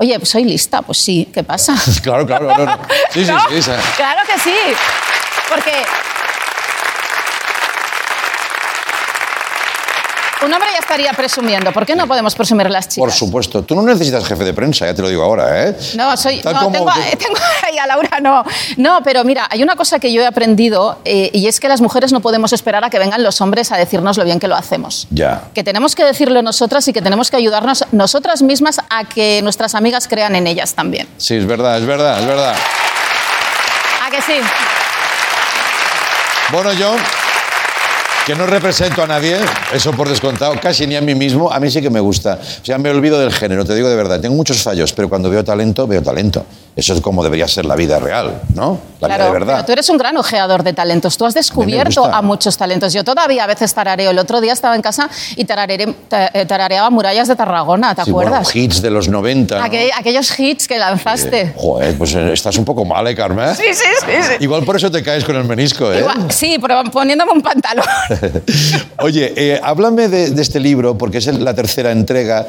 Oye, pues soy lista, pues sí, ¿qué pasa? *laughs* Claro, claro, no, *laughs* no. Sí, sí, sí. esa- Claro que sí. Porque un hombre ya estaría presumiendo. ¿Por qué no podemos presumir las chicas? Por supuesto. Tú no necesitas jefe de prensa, ya te lo digo ahora, ¿eh? No, soy. No, como tengo, *laughs* tengo ahí a Laura, no. No, pero mira, hay una cosa que yo he aprendido eh, y es que las mujeres no podemos esperar a que vengan los hombres a decirnos lo bien que lo hacemos. Ya. Que tenemos que decirlo nosotras y que tenemos que ayudarnos nosotras mismas a que nuestras amigas crean en ellas también. Sí, es verdad, es verdad, es verdad. ¿A que sí? Bueno, yo, que no represento a nadie, eso por descontado, casi ni a mí mismo, a mí sí que me gusta. O sea, me olvido del género, te digo de verdad. Tengo muchos fallos, pero cuando veo talento, veo talento. Eso es como debería ser la vida real, ¿no? La vida de verdad. pero tú eres un gran ojeador de talentos. Tú has descubierto a, muchos talentos. Yo todavía a veces tarareo. El otro día estaba en casa y tararere- ta- eh, tarareaba Murallas de Tarragona, ¿te Sí, bueno, acuerdas? hits de los 90. ¿no? Aquel- aquellos hits que lanzaste. Joder, pues eh, estás un poco mal, ¿eh, Carmen? Sí, sí, sí. sí. Igual por eso te caes con el menisco, ¿eh? Igual- sí, pero poniéndome un pantalón. *laughs* *laughs* Oye, eh, háblame de, de este libro, porque es la tercera entrega,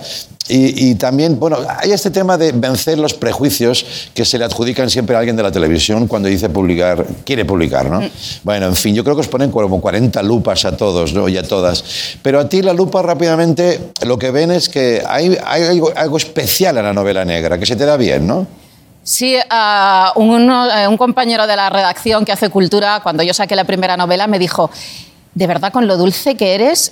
y, y también, bueno, hay este tema de vencer los prejuicios que se le adjudican siempre a alguien de la televisión cuando dice publicar, quiere publicar, ¿no? Bueno, en fin, yo creo que os ponen como 40 lupas a todos, ¿no? Y a todas. Pero a ti la lupa rápidamente, lo que ven es que hay, hay algo, algo especial en la novela negra, que se te da bien, ¿no? Sí, ah, uno- eh, un compañero de la redacción que hace cultura, cuando yo saqué la primera novela, me dijo, de verdad, con lo dulce que eres,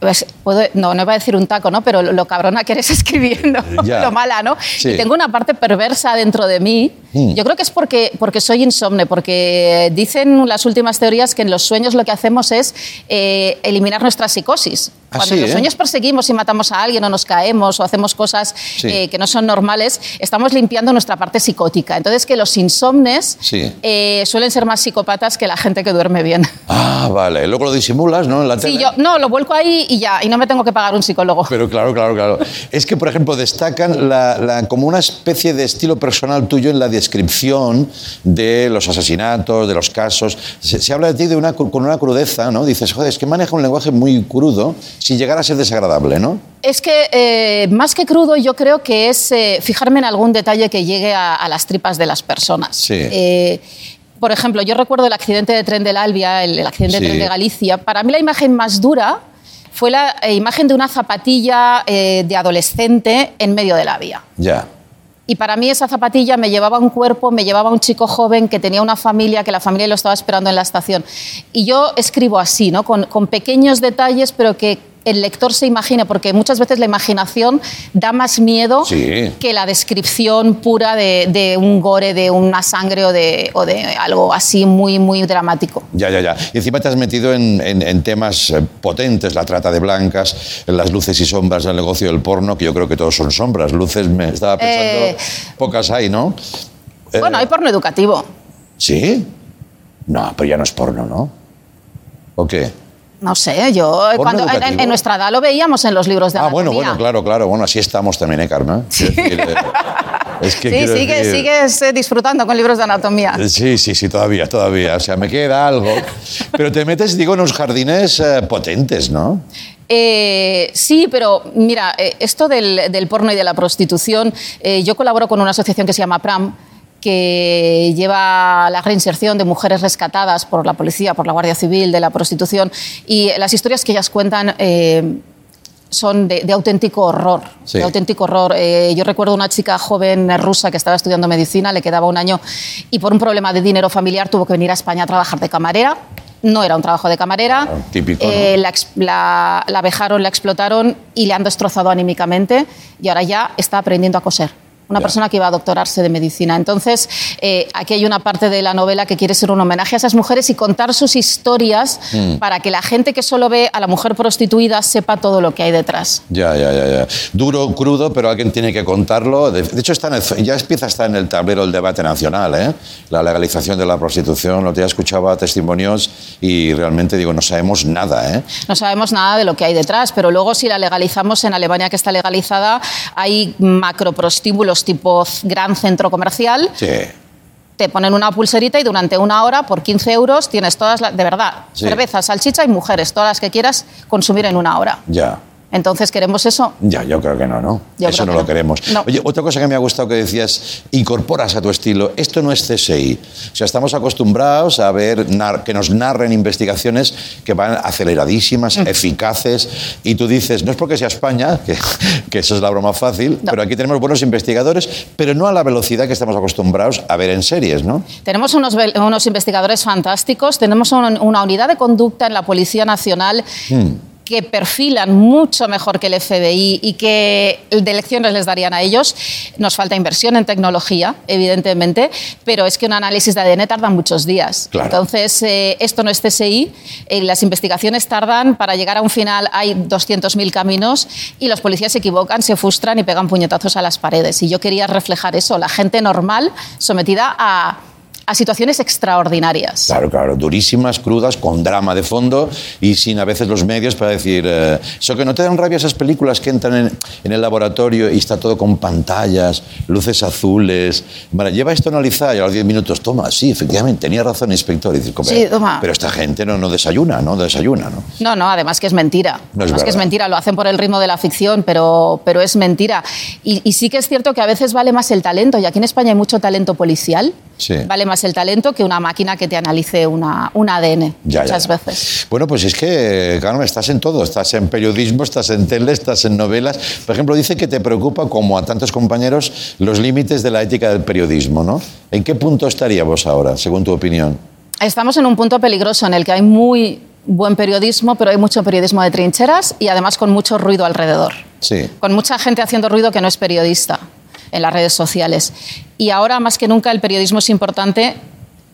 pues, puedo- no, no iba a decir un taco, ¿no? Pero lo, lo cabrona que eres *laughs* escribiendo, *laughs* lo mala, ¿no? Sí. Y tengo una parte perversa dentro de mí. Mm. Yo creo que es porque, porque soy insomne, porque dicen las últimas teorías que en los sueños lo que hacemos es eh, eliminar nuestra psicosis. Ah, Cuando sí, en los ¿eh? sueños perseguimos y matamos a alguien o nos caemos o hacemos cosas Sí. eh, que no son normales, estamos limpiando nuestra parte psicótica. Entonces, que los insomnes Sí. eh, suelen ser más psicópatas que la gente que duerme bien. Ah, vale. Luego lo disimulas, ¿no? En la Sí, tele. yo no, lo vuelco ahí y ya, y no me tengo que pagar un psicólogo. Pero claro, claro, claro. Es que, por ejemplo, destacan la- la- como una especie de estilo personal tuyo en la descripción de los asesinatos, de los casos. Se, se habla de ti de una, con una crudeza, ¿no? Dices, joder, es que maneja un lenguaje muy crudo sin llegar a ser desagradable, ¿no? Es que eh, más que crudo, yo creo que es eh, fijarme en algún detalle que llegue a, a las tripas de las personas. Sí. Eh, por ejemplo, yo recuerdo el accidente de tren del Albia, el, el accidente Sí. de tren de Galicia. Para mí la imagen más dura fue la eh, imagen de una zapatilla eh, de adolescente en medio de la vía. Ya. Y para mí esa zapatilla me llevaba un cuerpo, me llevaba a un chico joven que tenía una familia, que la familia lo estaba esperando en la estación. Y yo escribo así, ¿no? con, con pequeños detalles, pero que el lector se imagine, porque muchas veces la imaginación da más miedo Sí. que la descripción pura de, de un gore, de una sangre o de, o de algo así muy, muy dramático. Ya, ya, ya. Y encima te has metido en, en- en temas eh, potentes, la trata de blancas, las luces y sombras del negocio del porno, que yo creo que todos son sombras. Luces, me estaba pensando, Eh. pocas hay, ¿no? Eh, Bueno, hay porno educativo. ¿Sí? No, pero ya no es porno, ¿no? ¿O qué? No sé, yo ¿Porno cuando, en, nuestra edad lo veíamos en los libros de Ah, bueno, anatomía. bueno, claro, claro. Bueno, así estamos también, ¿eh, Carmen? Decir, eh, es que Sí, sigue- decir- sigues eh, disfrutando con libros de anatomía. Sí, sí, sí, todavía, todavía. O sea, me queda algo. Pero te metes, digo, en unos jardines eh, potentes, ¿no? Eh, sí, pero mira, eh, esto del, del porno y de la prostitución, eh, yo colaboro con una asociación que se llama PRAM, que lleva la reinserción de mujeres rescatadas por la policía, por la Guardia Civil, de la prostitución, y las historias que ellas cuentan eh, son de, de auténtico horror. Sí. De auténtico horror. Eh, yo recuerdo una chica joven eh, rusa que estaba estudiando medicina, le quedaba un año y por un problema de dinero familiar tuvo que venir a España a trabajar de camarera. No era un trabajo de camarera. típico, ¿no? Eh, la, ex- la, la vejaron, la explotaron y le han destrozado anímicamente y ahora ya está aprendiendo a coser. Una persona que iba a doctorarse de medicina. Entonces, eh, aquí hay una parte de la novela que quiere ser un homenaje a esas mujeres y contar sus historias Mm. para que la gente que solo ve a la mujer prostituida sepa todo lo que hay detrás. Ya, ya, ya, ya. Duro, crudo, pero alguien tiene que contarlo. De, de hecho, está en el- ya empieza a estar en el tablero el debate nacional, ¿eh? La legalización de la prostitución. Lo que ya escuchaba testimonios y realmente digo, no sabemos nada, ¿eh? No sabemos nada de lo que hay detrás, pero luego si la legalizamos en Alemania que está legalizada, hay macroprostíbulos tipo gran centro comercial. Sí. Te ponen una pulserita y durante una hora, por 15 euros, tienes todas las, de verdad, Sí. cerveza, salchicha y mujeres, todas las que quieras consumir en una hora. Ya. Entonces, ¿queremos eso? Ya, yo creo que no, ¿no? Yo Eso no que lo no. queremos. No. Oye, otra cosa que me ha gustado que decías, incorporas a tu estilo, esto no es CSI. O sea, estamos acostumbrados a ver que nos narren investigaciones que van aceleradísimas, Mm. eficaces, y tú dices, no es porque sea España, *laughs* que, que eso es la broma fácil, pero aquí tenemos buenos investigadores, pero no a la velocidad que estamos acostumbrados a ver en series, ¿no? Tenemos unos, unos investigadores fantásticos, tenemos un- una unidad de conducta en la Policía Nacional Hmm. Que perfilan mucho mejor que el FBI y que de lecciones les darían a ellos. Nos falta inversión en tecnología, evidentemente, pero es que un análisis de ADN tarda muchos días. Claro. Entonces, eh, esto no es CSI, eh, las investigaciones tardan, para llegar a un final hay 200.000 caminos y los policías se equivocan, se frustran y pegan puñetazos a las paredes. Y yo quería reflejar eso, la gente normal sometida a, a situaciones extraordinarias. Claro, claro, durísimas, crudas, con drama de fondo y sin a veces los medios para decir... eh, eso que no te dan rabia esas películas que entran en, en el laboratorio y está todo con pantallas, luces azules... Vale, lleva esto analizado y a los 10 minutos, toma, sí, efectivamente, tenía razón, inspector. Y dices, "Joder, Sí, toma. Pero esta gente no, no desayuna, no desayuna, ¿no? No, no, además que es mentira. No es además que es verdad. mentira, lo hacen por el ritmo de la ficción, pero, pero es mentira. Y, y sí que es cierto que a veces vale más el talento, y aquí en España hay mucho talento policial. Sí. Vale más el talento que una máquina que te analice una, un ADN Ya, ya, muchas ya. veces. Bueno, pues es que, Carmen, estás en todo. Estás en periodismo, estás en tele, estás en novelas. Por ejemplo, dice que te preocupa, como a tantos compañeros, los límites de la ética del periodismo, ¿no? ¿En qué punto estaríamos ahora, según tu opinión? Estamos en un punto peligroso en el que hay muy buen periodismo, pero hay mucho periodismo de trincheras y además con mucho ruido alrededor. Sí. con mucha gente haciendo ruido que no es periodista en las redes sociales. Y ahora más que nunca el periodismo es importante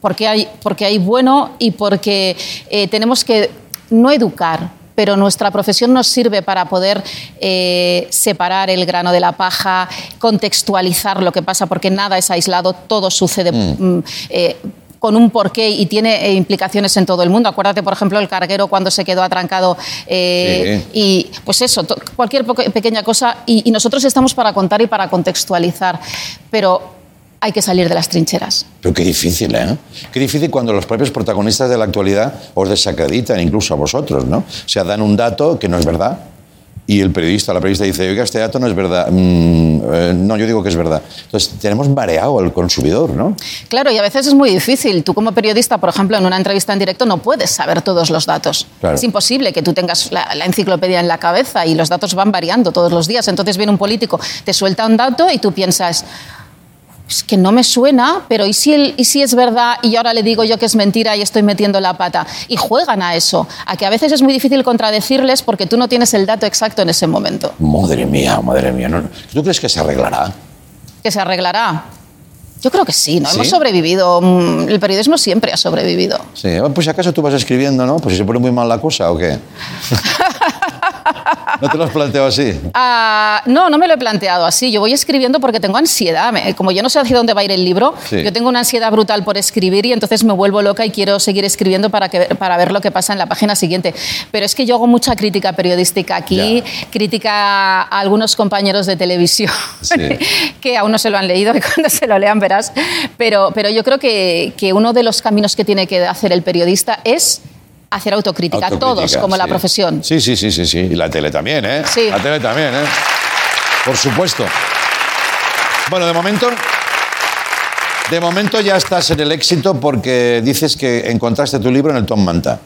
porque hay, porque hay bueno y porque eh, tenemos que no educar, pero nuestra profesión nos sirve para poder eh, separar el grano de la paja, contextualizar lo que pasa, porque nada es aislado, todo sucede. mm, eh, con un porqué y tiene eh, implicaciones en todo el mundo. Acuérdate, por ejemplo, el carguero cuando se quedó atrancado eh, y pues eso, cualquier pequeña cosa y, y nosotros estamos para contar y para contextualizar, pero hay que salir de las trincheras. Pero qué difícil, ¿eh? Qué difícil cuando los propios protagonistas de la actualidad os desacreditan, incluso a vosotros, ¿no? O sea, dan un dato que no es verdad. Y el periodista, la periodista dice, oiga, este dato no es verdad. Mm, eh, no, yo digo que es verdad. Entonces, tenemos mareado al consumidor, ¿no? Claro, y a veces es muy difícil. Tú como periodista, por ejemplo, en una entrevista en directo no puedes saber todos los datos. Claro. Es imposible que tú tengas la, la enciclopedia en la cabeza y los datos van variando todos los días. Entonces viene un político, te suelta un dato y tú piensas, es que no me suena, pero ¿y si, el- ¿y si es verdad y ahora le digo yo que es mentira y estoy metiendo la pata? Y juegan a eso, a que a veces es muy difícil contradecirles porque tú no tienes el dato exacto en ese momento. Madre mía, madre mía. no- ¿Tú crees que se arreglará? ¿Que se arreglará? Yo creo que sí, ¿no? ¿Sí? Hemos sobrevivido. mm, El periodismo siempre ha sobrevivido. Sí, pues si acaso tú vas escribiendo, ¿no? Pues si se pone muy mal la cosa o qué. *laughs* ¿No te lo has planteado así? Ah, no, no me lo he planteado así. Yo voy escribiendo porque tengo ansiedad. Como yo no sé hacia dónde va a ir el libro, Sí. yo tengo una ansiedad brutal por escribir y entonces me vuelvo loca y quiero seguir escribiendo para, que, para ver lo que pasa en la página siguiente. Pero es que yo hago mucha crítica periodística aquí, crítica a algunos compañeros de televisión Sí. *laughs* que aún no se lo han leído y cuando se lo lean verás. Pero, pero yo creo que, que uno de los caminos que tiene que hacer el periodista es hacer autocrítica, a todos, Autocrítica, como la profesión. Sí, sí, sí, sí, sí. Y la tele también, ¿eh? Sí. La tele también, ¿eh? Por supuesto. Bueno, de momento. De momento ya estás en el éxito porque dices que encontraste tu libro en el Tom Manta.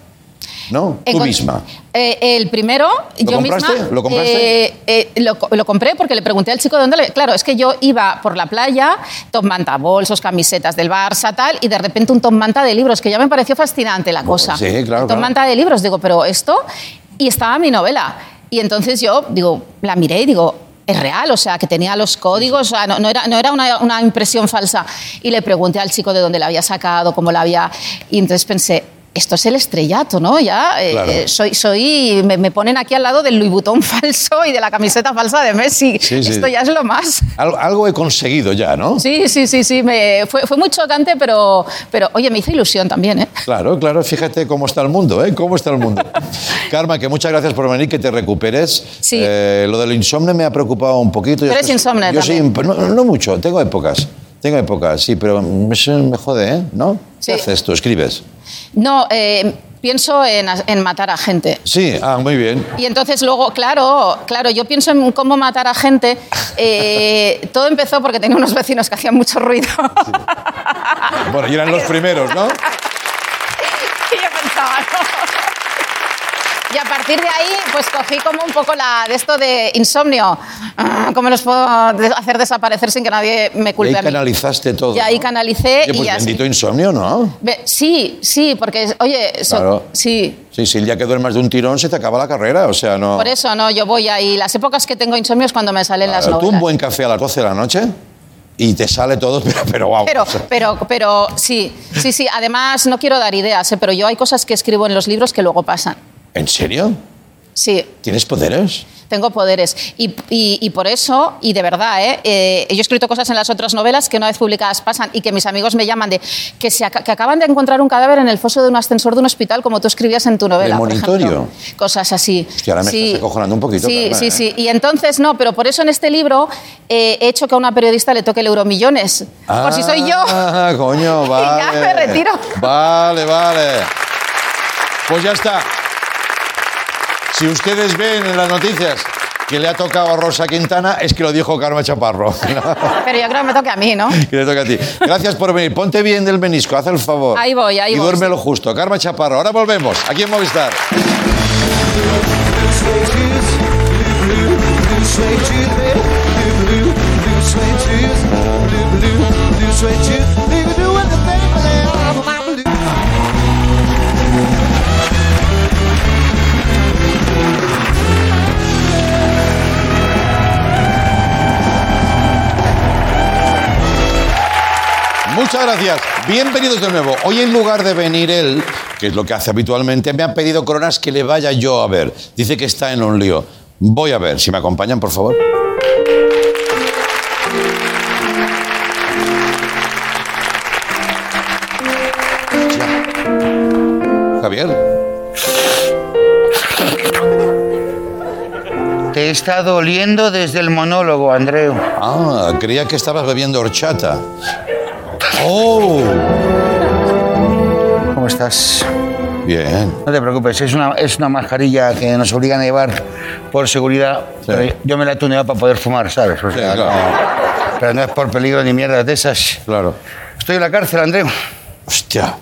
¿No? Tú Encont- misma. Eh, el primero, yo compraste? misma. ¿Lo compraste? eh, eh, lo, co- lo compré porque le pregunté al chico de dónde. le- Claro, es que yo iba por la playa, top manta, bolsos, camisetas del Barça, tal, y de repente un top manta de libros, que ya me pareció fascinante la cosa. sí, claro, top claro. manta de libros, digo, pero esto. Y estaba mi novela. Y entonces yo, digo, la miré y digo, es real, o sea, que tenía los códigos, o sea, no, no era, no era una, una impresión falsa. Y le pregunté al chico de dónde la había sacado, cómo la había... Y entonces pensé, esto es el estrellato, ¿no? Ya eh, Claro. eh, soy, soy, me, me ponen aquí al lado del Louis Vuitton *laughs* falso y de la camiseta falsa de Messi. Sí, sí. Esto ya es lo más. Al- algo he conseguido ya, ¿no? Sí, sí, sí, sí. Me, fue, fue muy chocante, pero, pero oye, me hizo ilusión también, ¿eh? Claro, claro, fíjate cómo está el mundo, ¿eh? ¿Cómo está el mundo? *laughs* Karma, que muchas gracias por venir, que te recuperes. Sí. Eh, lo del insomnio me ha preocupado un poquito. Tú Yo eres insomne Yo no, no mucho, tengo épocas. Tengo épocas, sí, pero me, me jode, ¿eh? ¿No? Sí. ¿Qué haces tú? ¿Escribes? No, eh, pienso en, en matar a gente. Sí, ah, muy bien. Y entonces luego, claro, claro, yo pienso en cómo matar a gente. Eh, *laughs* todo empezó porque tenía unos vecinos que hacían mucho ruido. Bueno, y eran los primeros, ¿no? *laughs* Y yo pensaba, partir de ahí, pues cogí como un poco la de esto de insomnio. Ah, ¿Cómo los puedo hacer desaparecer sin que nadie me Y ahí culpe a mí? canalizaste todo. Y ahí ¿no? canalicé Oye, y pues ya. bendito insomnio, ¿no? Sí, sí, porque, oye, so- Claro. sí, Sí, sí, el día que duermas de un tirón se te acaba la carrera, o sea, no... por eso no, yo voy ahí. Las épocas que tengo insomnio es cuando me salen las Claro, tú novelas. un buen café a las 12 de la noche y te sale todo, *laughs* pero, pero wow. Pero, pero, pero sí, sí, sí. Además, no quiero dar ideas, ¿eh? pero yo hay cosas que escribo en los libros que luego pasan. ¿En serio? Sí, ¿Tienes poderes? tengo poderes. Y, y- y por eso, y de verdad, ¿eh? Eh, yo he escrito cosas en las otras novelas que una vez publicadas pasan y que mis amigos me llaman de que, se aca- que acaban de encontrar un cadáver en el foso de un ascensor de un hospital, como tú escribías en tu novela. por Premonitorio. ejemplo. Cosas así. Hostia, ahora me estás acojonando un poquito, Sí, sí, ¿eh? sí. Y entonces, no, pero por eso en este libro he hecho que a una periodista le toque el Euromillones. por si soy yo. Ah, coño, *laughs* vale. ya me retiro. Vale, vale. Pues ya está. Si ustedes ven en las noticias que le ha tocado a Rosa Quintana, es que lo dijo Karma Chaparro. Pero yo creo que me toque a mí, ¿no? que le toca a ti. Gracias por venir. Ponte bien del menisco, haz el favor. Ahí voy, ahí y voy. duérmelo justo. Karma Chaparro. Ahora volvemos. Aquí en Movistar. Muchas gracias. Bienvenidos de nuevo. Hoy en lugar de venir él, que es lo que hace habitualmente, me han pedido Coronas que le vaya yo a ver. Dice que está en un lío. Voy a ver. Si me acompañan, por favor. Javier. Te está doliendo desde el monólogo, Andreu. Ah, creía que estabas bebiendo horchata. ¡Oh! ¿Cómo estás? Bien. No te preocupes, es una, es una mascarilla que nos obligan a llevar por seguridad. pero yo me la he tuneado para poder fumar, ¿sabes? O sea, claro. no- pero no es por peligro ni mierda de esas. Claro. Estoy en la cárcel, Andreu. Hostia.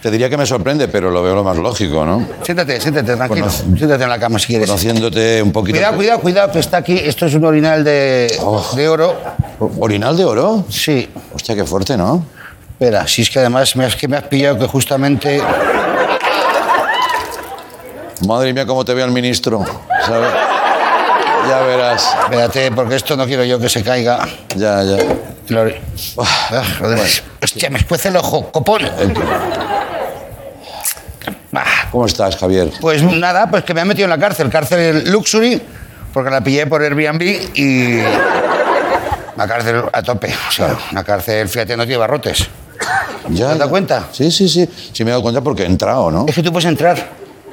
Te diría que me sorprende, pero lo veo lo más lógico, ¿no? Siéntate, siéntate, tranquilo. Siéntate en la cama si quieres. Conociéndote un poquito. Cuidado, cuidado, cuidado, que está aquí. Esto es un orinal de, Oh. de oro. ¿Orinal de oro? Sí. Hostia, qué fuerte, ¿no? Espera, si es que además me has, que me has pillado que justamente... Madre mía, cómo te ve el ministro. ¿sabes? Ya verás. Espérate, porque esto no quiero yo que se caiga. Ya, ya. Lo- Ah, joder. Hostia, me escuece el ojo, copón. Ah, ¿Cómo estás, Javier? Pues nada, pues que me han metido en la cárcel, cárcel Luxury, porque la pillé por Airbnb y. Una cárcel a tope. O sea, una cárcel, fíjate, no tiene barrotes. ¿Ya, ¿Te has dado cuenta? Sí, sí, sí. Sí me he dado cuenta porque he entrado, ¿no? Es que tú puedes entrar.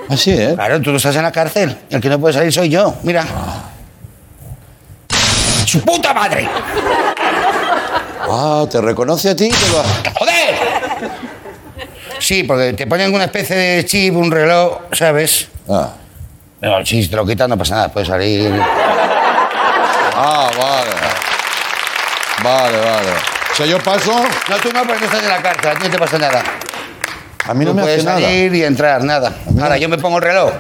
Así, ¿eh? Claro, tú no estás en la cárcel. El que no puede salir soy yo. Mira. ¡Su puta madre! Ah, te reconoce a ti. te va- ¡Joder! Sí, porque te ponen una especie de chip, un reloj, ¿sabes? Ah. No, si te lo quitan no pasa nada, puedes salir. Ah, vale. Vale, vale. O sea, yo paso. No, tú no, porque no estás en la cárcel, a ti no te pasa nada. A mí no Tú me hace puedes nada. salir y entrar, nada. Ahora, yo me pongo el reloj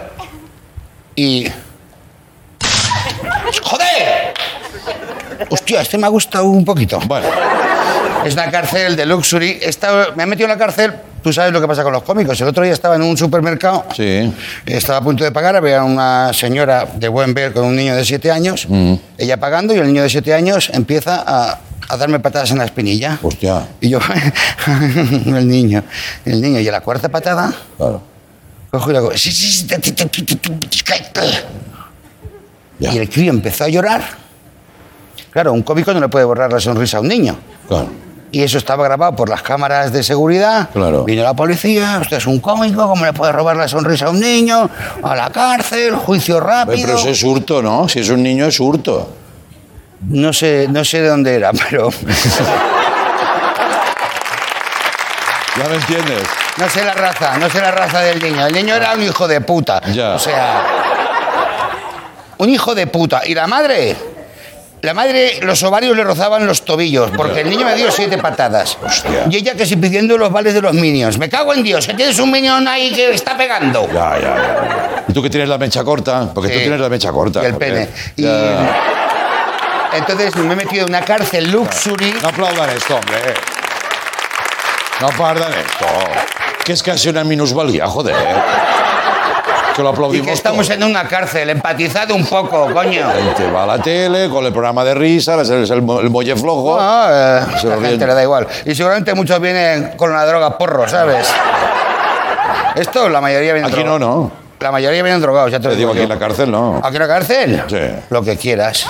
y... ¡Joder! Hostia, este me ha gustado un poquito. Bueno, Es una cárcel de luxury. Esta- me han metido en la cárcel Tú sabes lo que pasa con los cómicos. El otro día estaba en un supermercado, Sí. estaba a punto de pagar, había una señora de buen ver con un niño de 7 años, ella pagando y el niño de 7 años empieza a, a darme patadas en la espinilla. Hostia. Y yo, *laughs* el niño, el niño, y a la cuarta patada, Claro. cojo y le hago, "Sí, sí, sí, te- te- te- te- te- te- cállate". Ya. y el crío empezó a llorar. Claro, un cómico no le puede borrar la sonrisa a un niño. Claro. Y eso estaba grabado por las cámaras de seguridad. Claro. Vino la policía, usted es un cómico, ¿cómo le puede robar la sonrisa a un niño? A la cárcel, juicio rápido. Pero eso es hurto, ¿no? Si es un niño, es hurto. No sé, no sé de dónde era, *laughs* pero ¿Ya me entiendes? no sé la raza, no sé la raza del niño. El niño era un hijo de puta. Ya. O sea, un hijo de puta. Y la madre, la madre, los ovarios le rozaban los tobillos, porque el niño me dio siete patadas. Hostia. Y ella que si pidiendo los vales de los minions. Me cago en Dios, que tienes un minion ahí que está pegando. Ya, ya, ya. ¿Y tú que tienes la mecha corta? Porque tú tienes la mecha corta. Y el pene. Y Ya. Entonces me he metido en una cárcel luxury. No aplaudan esto, hombre. No aplaudan esto. Que es casi una minusvalía, joder. Que lo Y aplaudimos que estamos en una cárcel, empatizad un poco, coño. La gente va a la tele con el programa de risa, es el, el el molle flojo. No, eh, Se la gente le da igual. Y seguramente muchos vienen con la droga porro, ¿sabes? Esto la mayoría vienen Aquí no, no. La mayoría vienen drogados, ya te, Te lo digo, digo aquí en la cárcel no. ¿Aquí en la cárcel? Sí. Lo que quieras.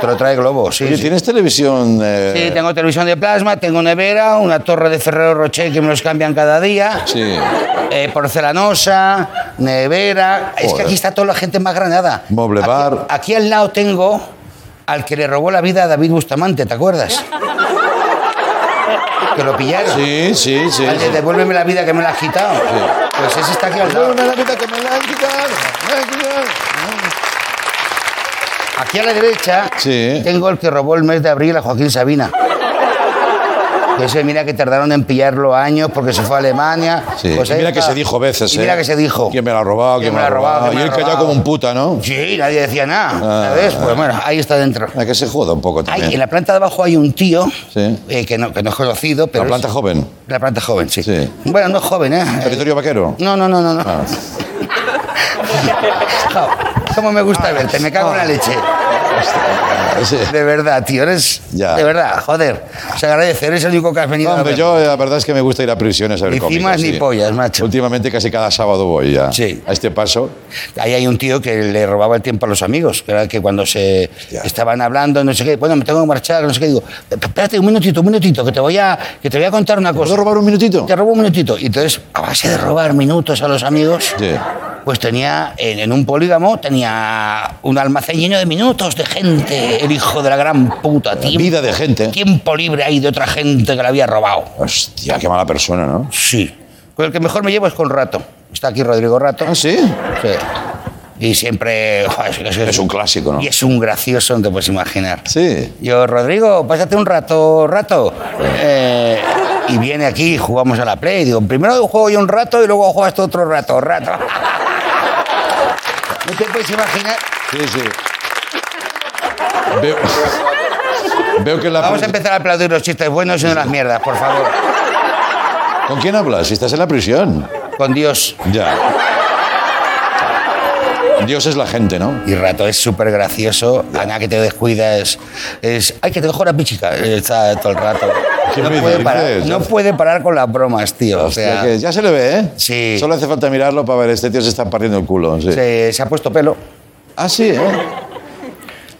Te lo trae Globo, sí. Oye, sí. ¿tienes televisión? eh, Sí, tengo televisión de plasma, tengo nevera, una torre de Ferrero Rocher que me los cambian cada día. Sí. eh, porcelanosa, nevera. Es que aquí está toda la gente más granada. Aquí- bar. Aquí al lado tengo al que le robó la vida a David Bustamante, ¿te acuerdas? Que lo pillaron. Sí, sí, sí. Sí. devuélveme la vida que me la has quitado. Pues ese está aquí al lado. Devuélveme la vida que me la han quitado, me la han quitado. Aquí a la derecha Sí. tengo el que robó el mes de abril a Joaquín Sabina. Que ese, mira que tardaron en pillarlo años porque se fue a Alemania. Sí. Pues mira que se dijo veces, Y ¿eh? mira que se dijo. ¿Quién me la ha robado? ¿Quién me la ha robado? quién Y él callado robado? como un puta, ¿no? Sí, nadie decía nada. Ah, ¿Sabes? ah. Pues bueno, ahí está dentro. A que se joda un poco también. en la planta de abajo hay un tío Sí. eh, que, no, que no es conocido, pero. La planta es- joven. La planta joven, sí. Sí. Bueno, no es joven, ¿eh? Territorio vaquero. No, no, no, no. no. Ah. *laughs* Jo, ¿Cómo me gusta verte? Me cago en la leche. De verdad, tío, eres. Ya. De verdad, joder. Se agradece, eres el único que has venido No, a hombre, ver. yo eh, la verdad es que me gusta ir a prisiones a ver Ni cómicos, cimas ni pollas, macho. Últimamente casi cada sábado voy ya. Sí. A este paso. Ahí hay un tío que le robaba el tiempo a los amigos, que era que cuando se Hostia. estaban hablando, no sé qué, bueno, me tengo que marchar, no sé qué, digo, espérate un minutito, un minutito, que te voy a, que te voy a contar una cosa. ¿Puedo robar un minutito? Te robo un minutito. Y entonces, a base de robar minutos a los amigos, Sí. pues tenía, en, en un polígamo, tenía un almacén lleno de minutos de gente, el hijo de la gran puta, tiempo, Vida de gente. tiempo libre ahí de otra gente que la había robado. Hostia, qué mala persona, ¿no? Sí. Con el que mejor me llevo es con Rato. Está aquí Rodrigo Rato. ¿Ah, sí? Sí. Y siempre... Es un clásico, ¿no? Y es un gracioso, no te puedes imaginar. Sí. Yo, Rodrigo, pásate un rato, rato. Eh, y viene aquí, jugamos a la Play. Digo, primero juego yo un rato y luego juegas tú otro rato, rato. *laughs* No te puedes imaginar. Sí, sí. Veo, *laughs* Veo que la... Vamos a empezar a aplaudir los chistes buenos y no las mierdas, por favor. ¿Con quién hablas? Si estás en la prisión. Con Dios. Ya. Dios es la gente, ¿no? Y rato es súper gracioso. Ana que te descuidas. Es. Ay, que te cojo la pichica. Está todo el rato. ¿Qué No puede, parar, no puede parar con las bromas, tío. O sea, que ya se le ve, ¿eh? Sí. Solo hace falta mirarlo para ver, este tío se está partiendo el culo. Sí. se, se ha puesto pelo. Ah, sí, ¿eh?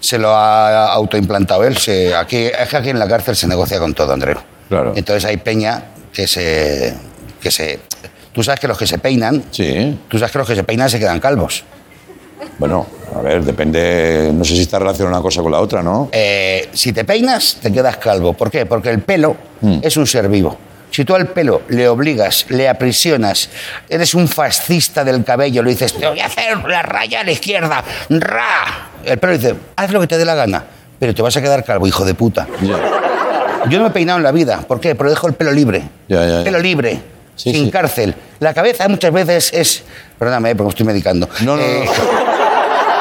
Se lo ha autoimplantado él. Se, aquí, es que aquí en la cárcel se negocia con todo, Andreu. Claro. Entonces hay peña que se. que se. Tú sabes que los que se peinan. Sí. Tú sabes que los que se peinan se quedan calvos. Bueno, a ver, depende. No sé si está relacionada una cosa con la otra, ¿no? Eh, si te peinas, te quedas calvo. ¿Por qué? Porque el pelo Mm. es un ser vivo. Si tú al pelo le obligas, le aprisionas, eres un fascista del cabello, le dices, te voy a hacer la raya a la izquierda, ra. El pelo dice, haz lo que te dé la gana, pero te vas a quedar calvo, hijo de puta. Yo no me he peinado en la vida. ¿Por qué? Pero dejo el pelo libre. Ya, ya, ya. Pelo libre. Sí, sin sí. cárcel. La cabeza muchas veces es. Perdóname, eh, porque me estoy medicando. No, no, Eh, no.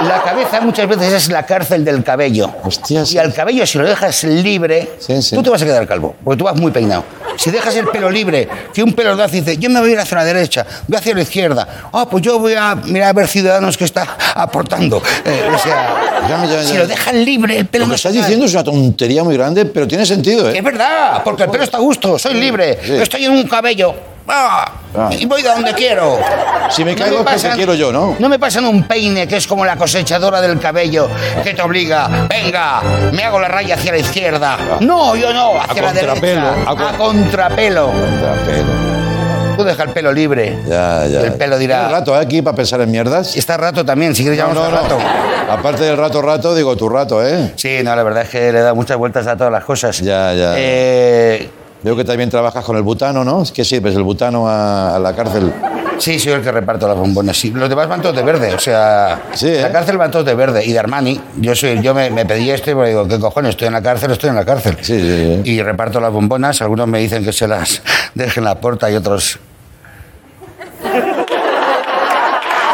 La cabeza muchas veces es la cárcel del cabello. Hostia, sí. Y al cabello, si lo dejas libre, Sí, sí. tú te vas a quedar calvo, porque tú vas muy peinado. Si dejas el pelo libre, que un pelo hace y dice, yo me voy a ir hacia la derecha, voy hacia la izquierda. Ah, pues yo voy a mirar a ver ciudadanos que está aportando. Eh, o sea, Ya, ya, ya. si lo dejan libre, el pelo Lo no que estás cae. diciendo es una tontería muy grande, pero tiene sentido, Que ¿eh? Es verdad, porque el pelo está a gusto, soy libre, Sí. estoy en un cabello. Ah, Ah. Y voy de donde quiero. Si me No caigo es porque pasan- quiero yo, ¿no? No me pasan un peine que es como la cosechadora del cabello que te obliga, venga, me hago la raya hacia la izquierda. No, yo no, hacia la contrapelo, derecha. a A, con- contrapelo. Pelo. Tú deja el pelo libre. Ya, ya. El pelo dirá- ¿Tienes rato eh, aquí para pensar en mierdas? Y está rato también, si quieres No, no, al rato. no. Aparte del rato, rato, digo tu rato, ¿eh? Sí, no, la verdad es que le da muchas vueltas a todas las cosas. Ya, ya. Eh, Veo que también trabajas con el butano, ¿no? ¿Qué sirves el butano a, a la cárcel? Sí, soy el que reparto las bombonas. Sí, los demás van todos de verde, o sea, Sí, ¿eh? la cárcel van todos de verde y de Armani. Yo soy, yo me, me pedí esto y me digo, ¿qué cojones? Estoy en la cárcel, estoy en la cárcel. Sí, sí, sí. Y reparto las bombonas. Algunos me dicen que se las *laughs* dejen en la puerta y otros,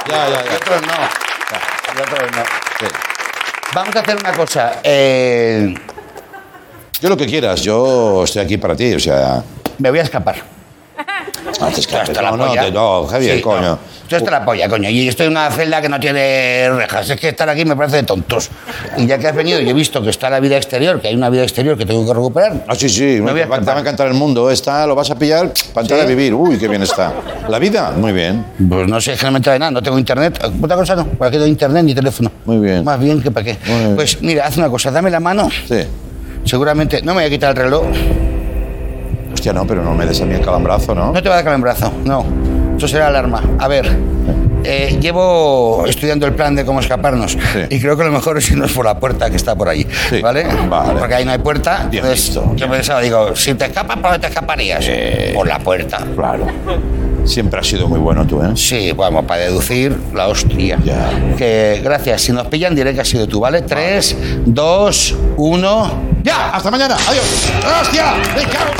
Ya, ya, y ya. otros no. Y otros no. Vamos a hacer una cosa. eh, Yo lo que quieras, yo estoy aquí para ti, o sea... me voy a escapar. No, Hasta la no, no, polla. te- no, Javier, Sí, coño. no. Esto está la polla, coño. Y estoy en una celda que no tiene rejas. Es que estar aquí me parece de tontos. Y ya que has venido y he visto que está la vida exterior, que hay una vida exterior que tengo que recuperar. Ah, sí, sí, Me voy a te va a encantar el mundo. Está, lo vas a pillar para entrar ¿Sí? a vivir. Uy, qué bien está. La vida, muy bien. Pues no sé, generalmente de nada, no tengo internet. Otra cosa no, para qué tengo internet ni teléfono. Muy bien. Más bien que para qué. Muy bien. Pues mira, haz una cosa, dame la mano. Sí. Seguramente, no me voy a quitar el reloj. Hostia, no, pero no me des a mí el calambrazo, ¿no? No te va a dar calambrazo, no. Eso será alarma. A ver, eh, llevo estudiando el plan de cómo escaparnos y creo que lo mejor es irnos por la puerta que está por allí, Sí. ¿vale? Vale. Porque ahí no hay puerta. Bien entonces, visto, yo pensaba, digo, si te escapas, ¿por dónde te escaparías? Por la puerta. Claro. Siempre has sido muy bueno tú, ¿eh? Sí, vamos, para deducir la hostia. Ya. Que gracias. Si nos pillan, diré que ha sido tú, ¿vale? Tres, dos, uno. ¡Ya! ¡Hasta mañana! ¡Adiós! ¡Hostia! ¡Me cago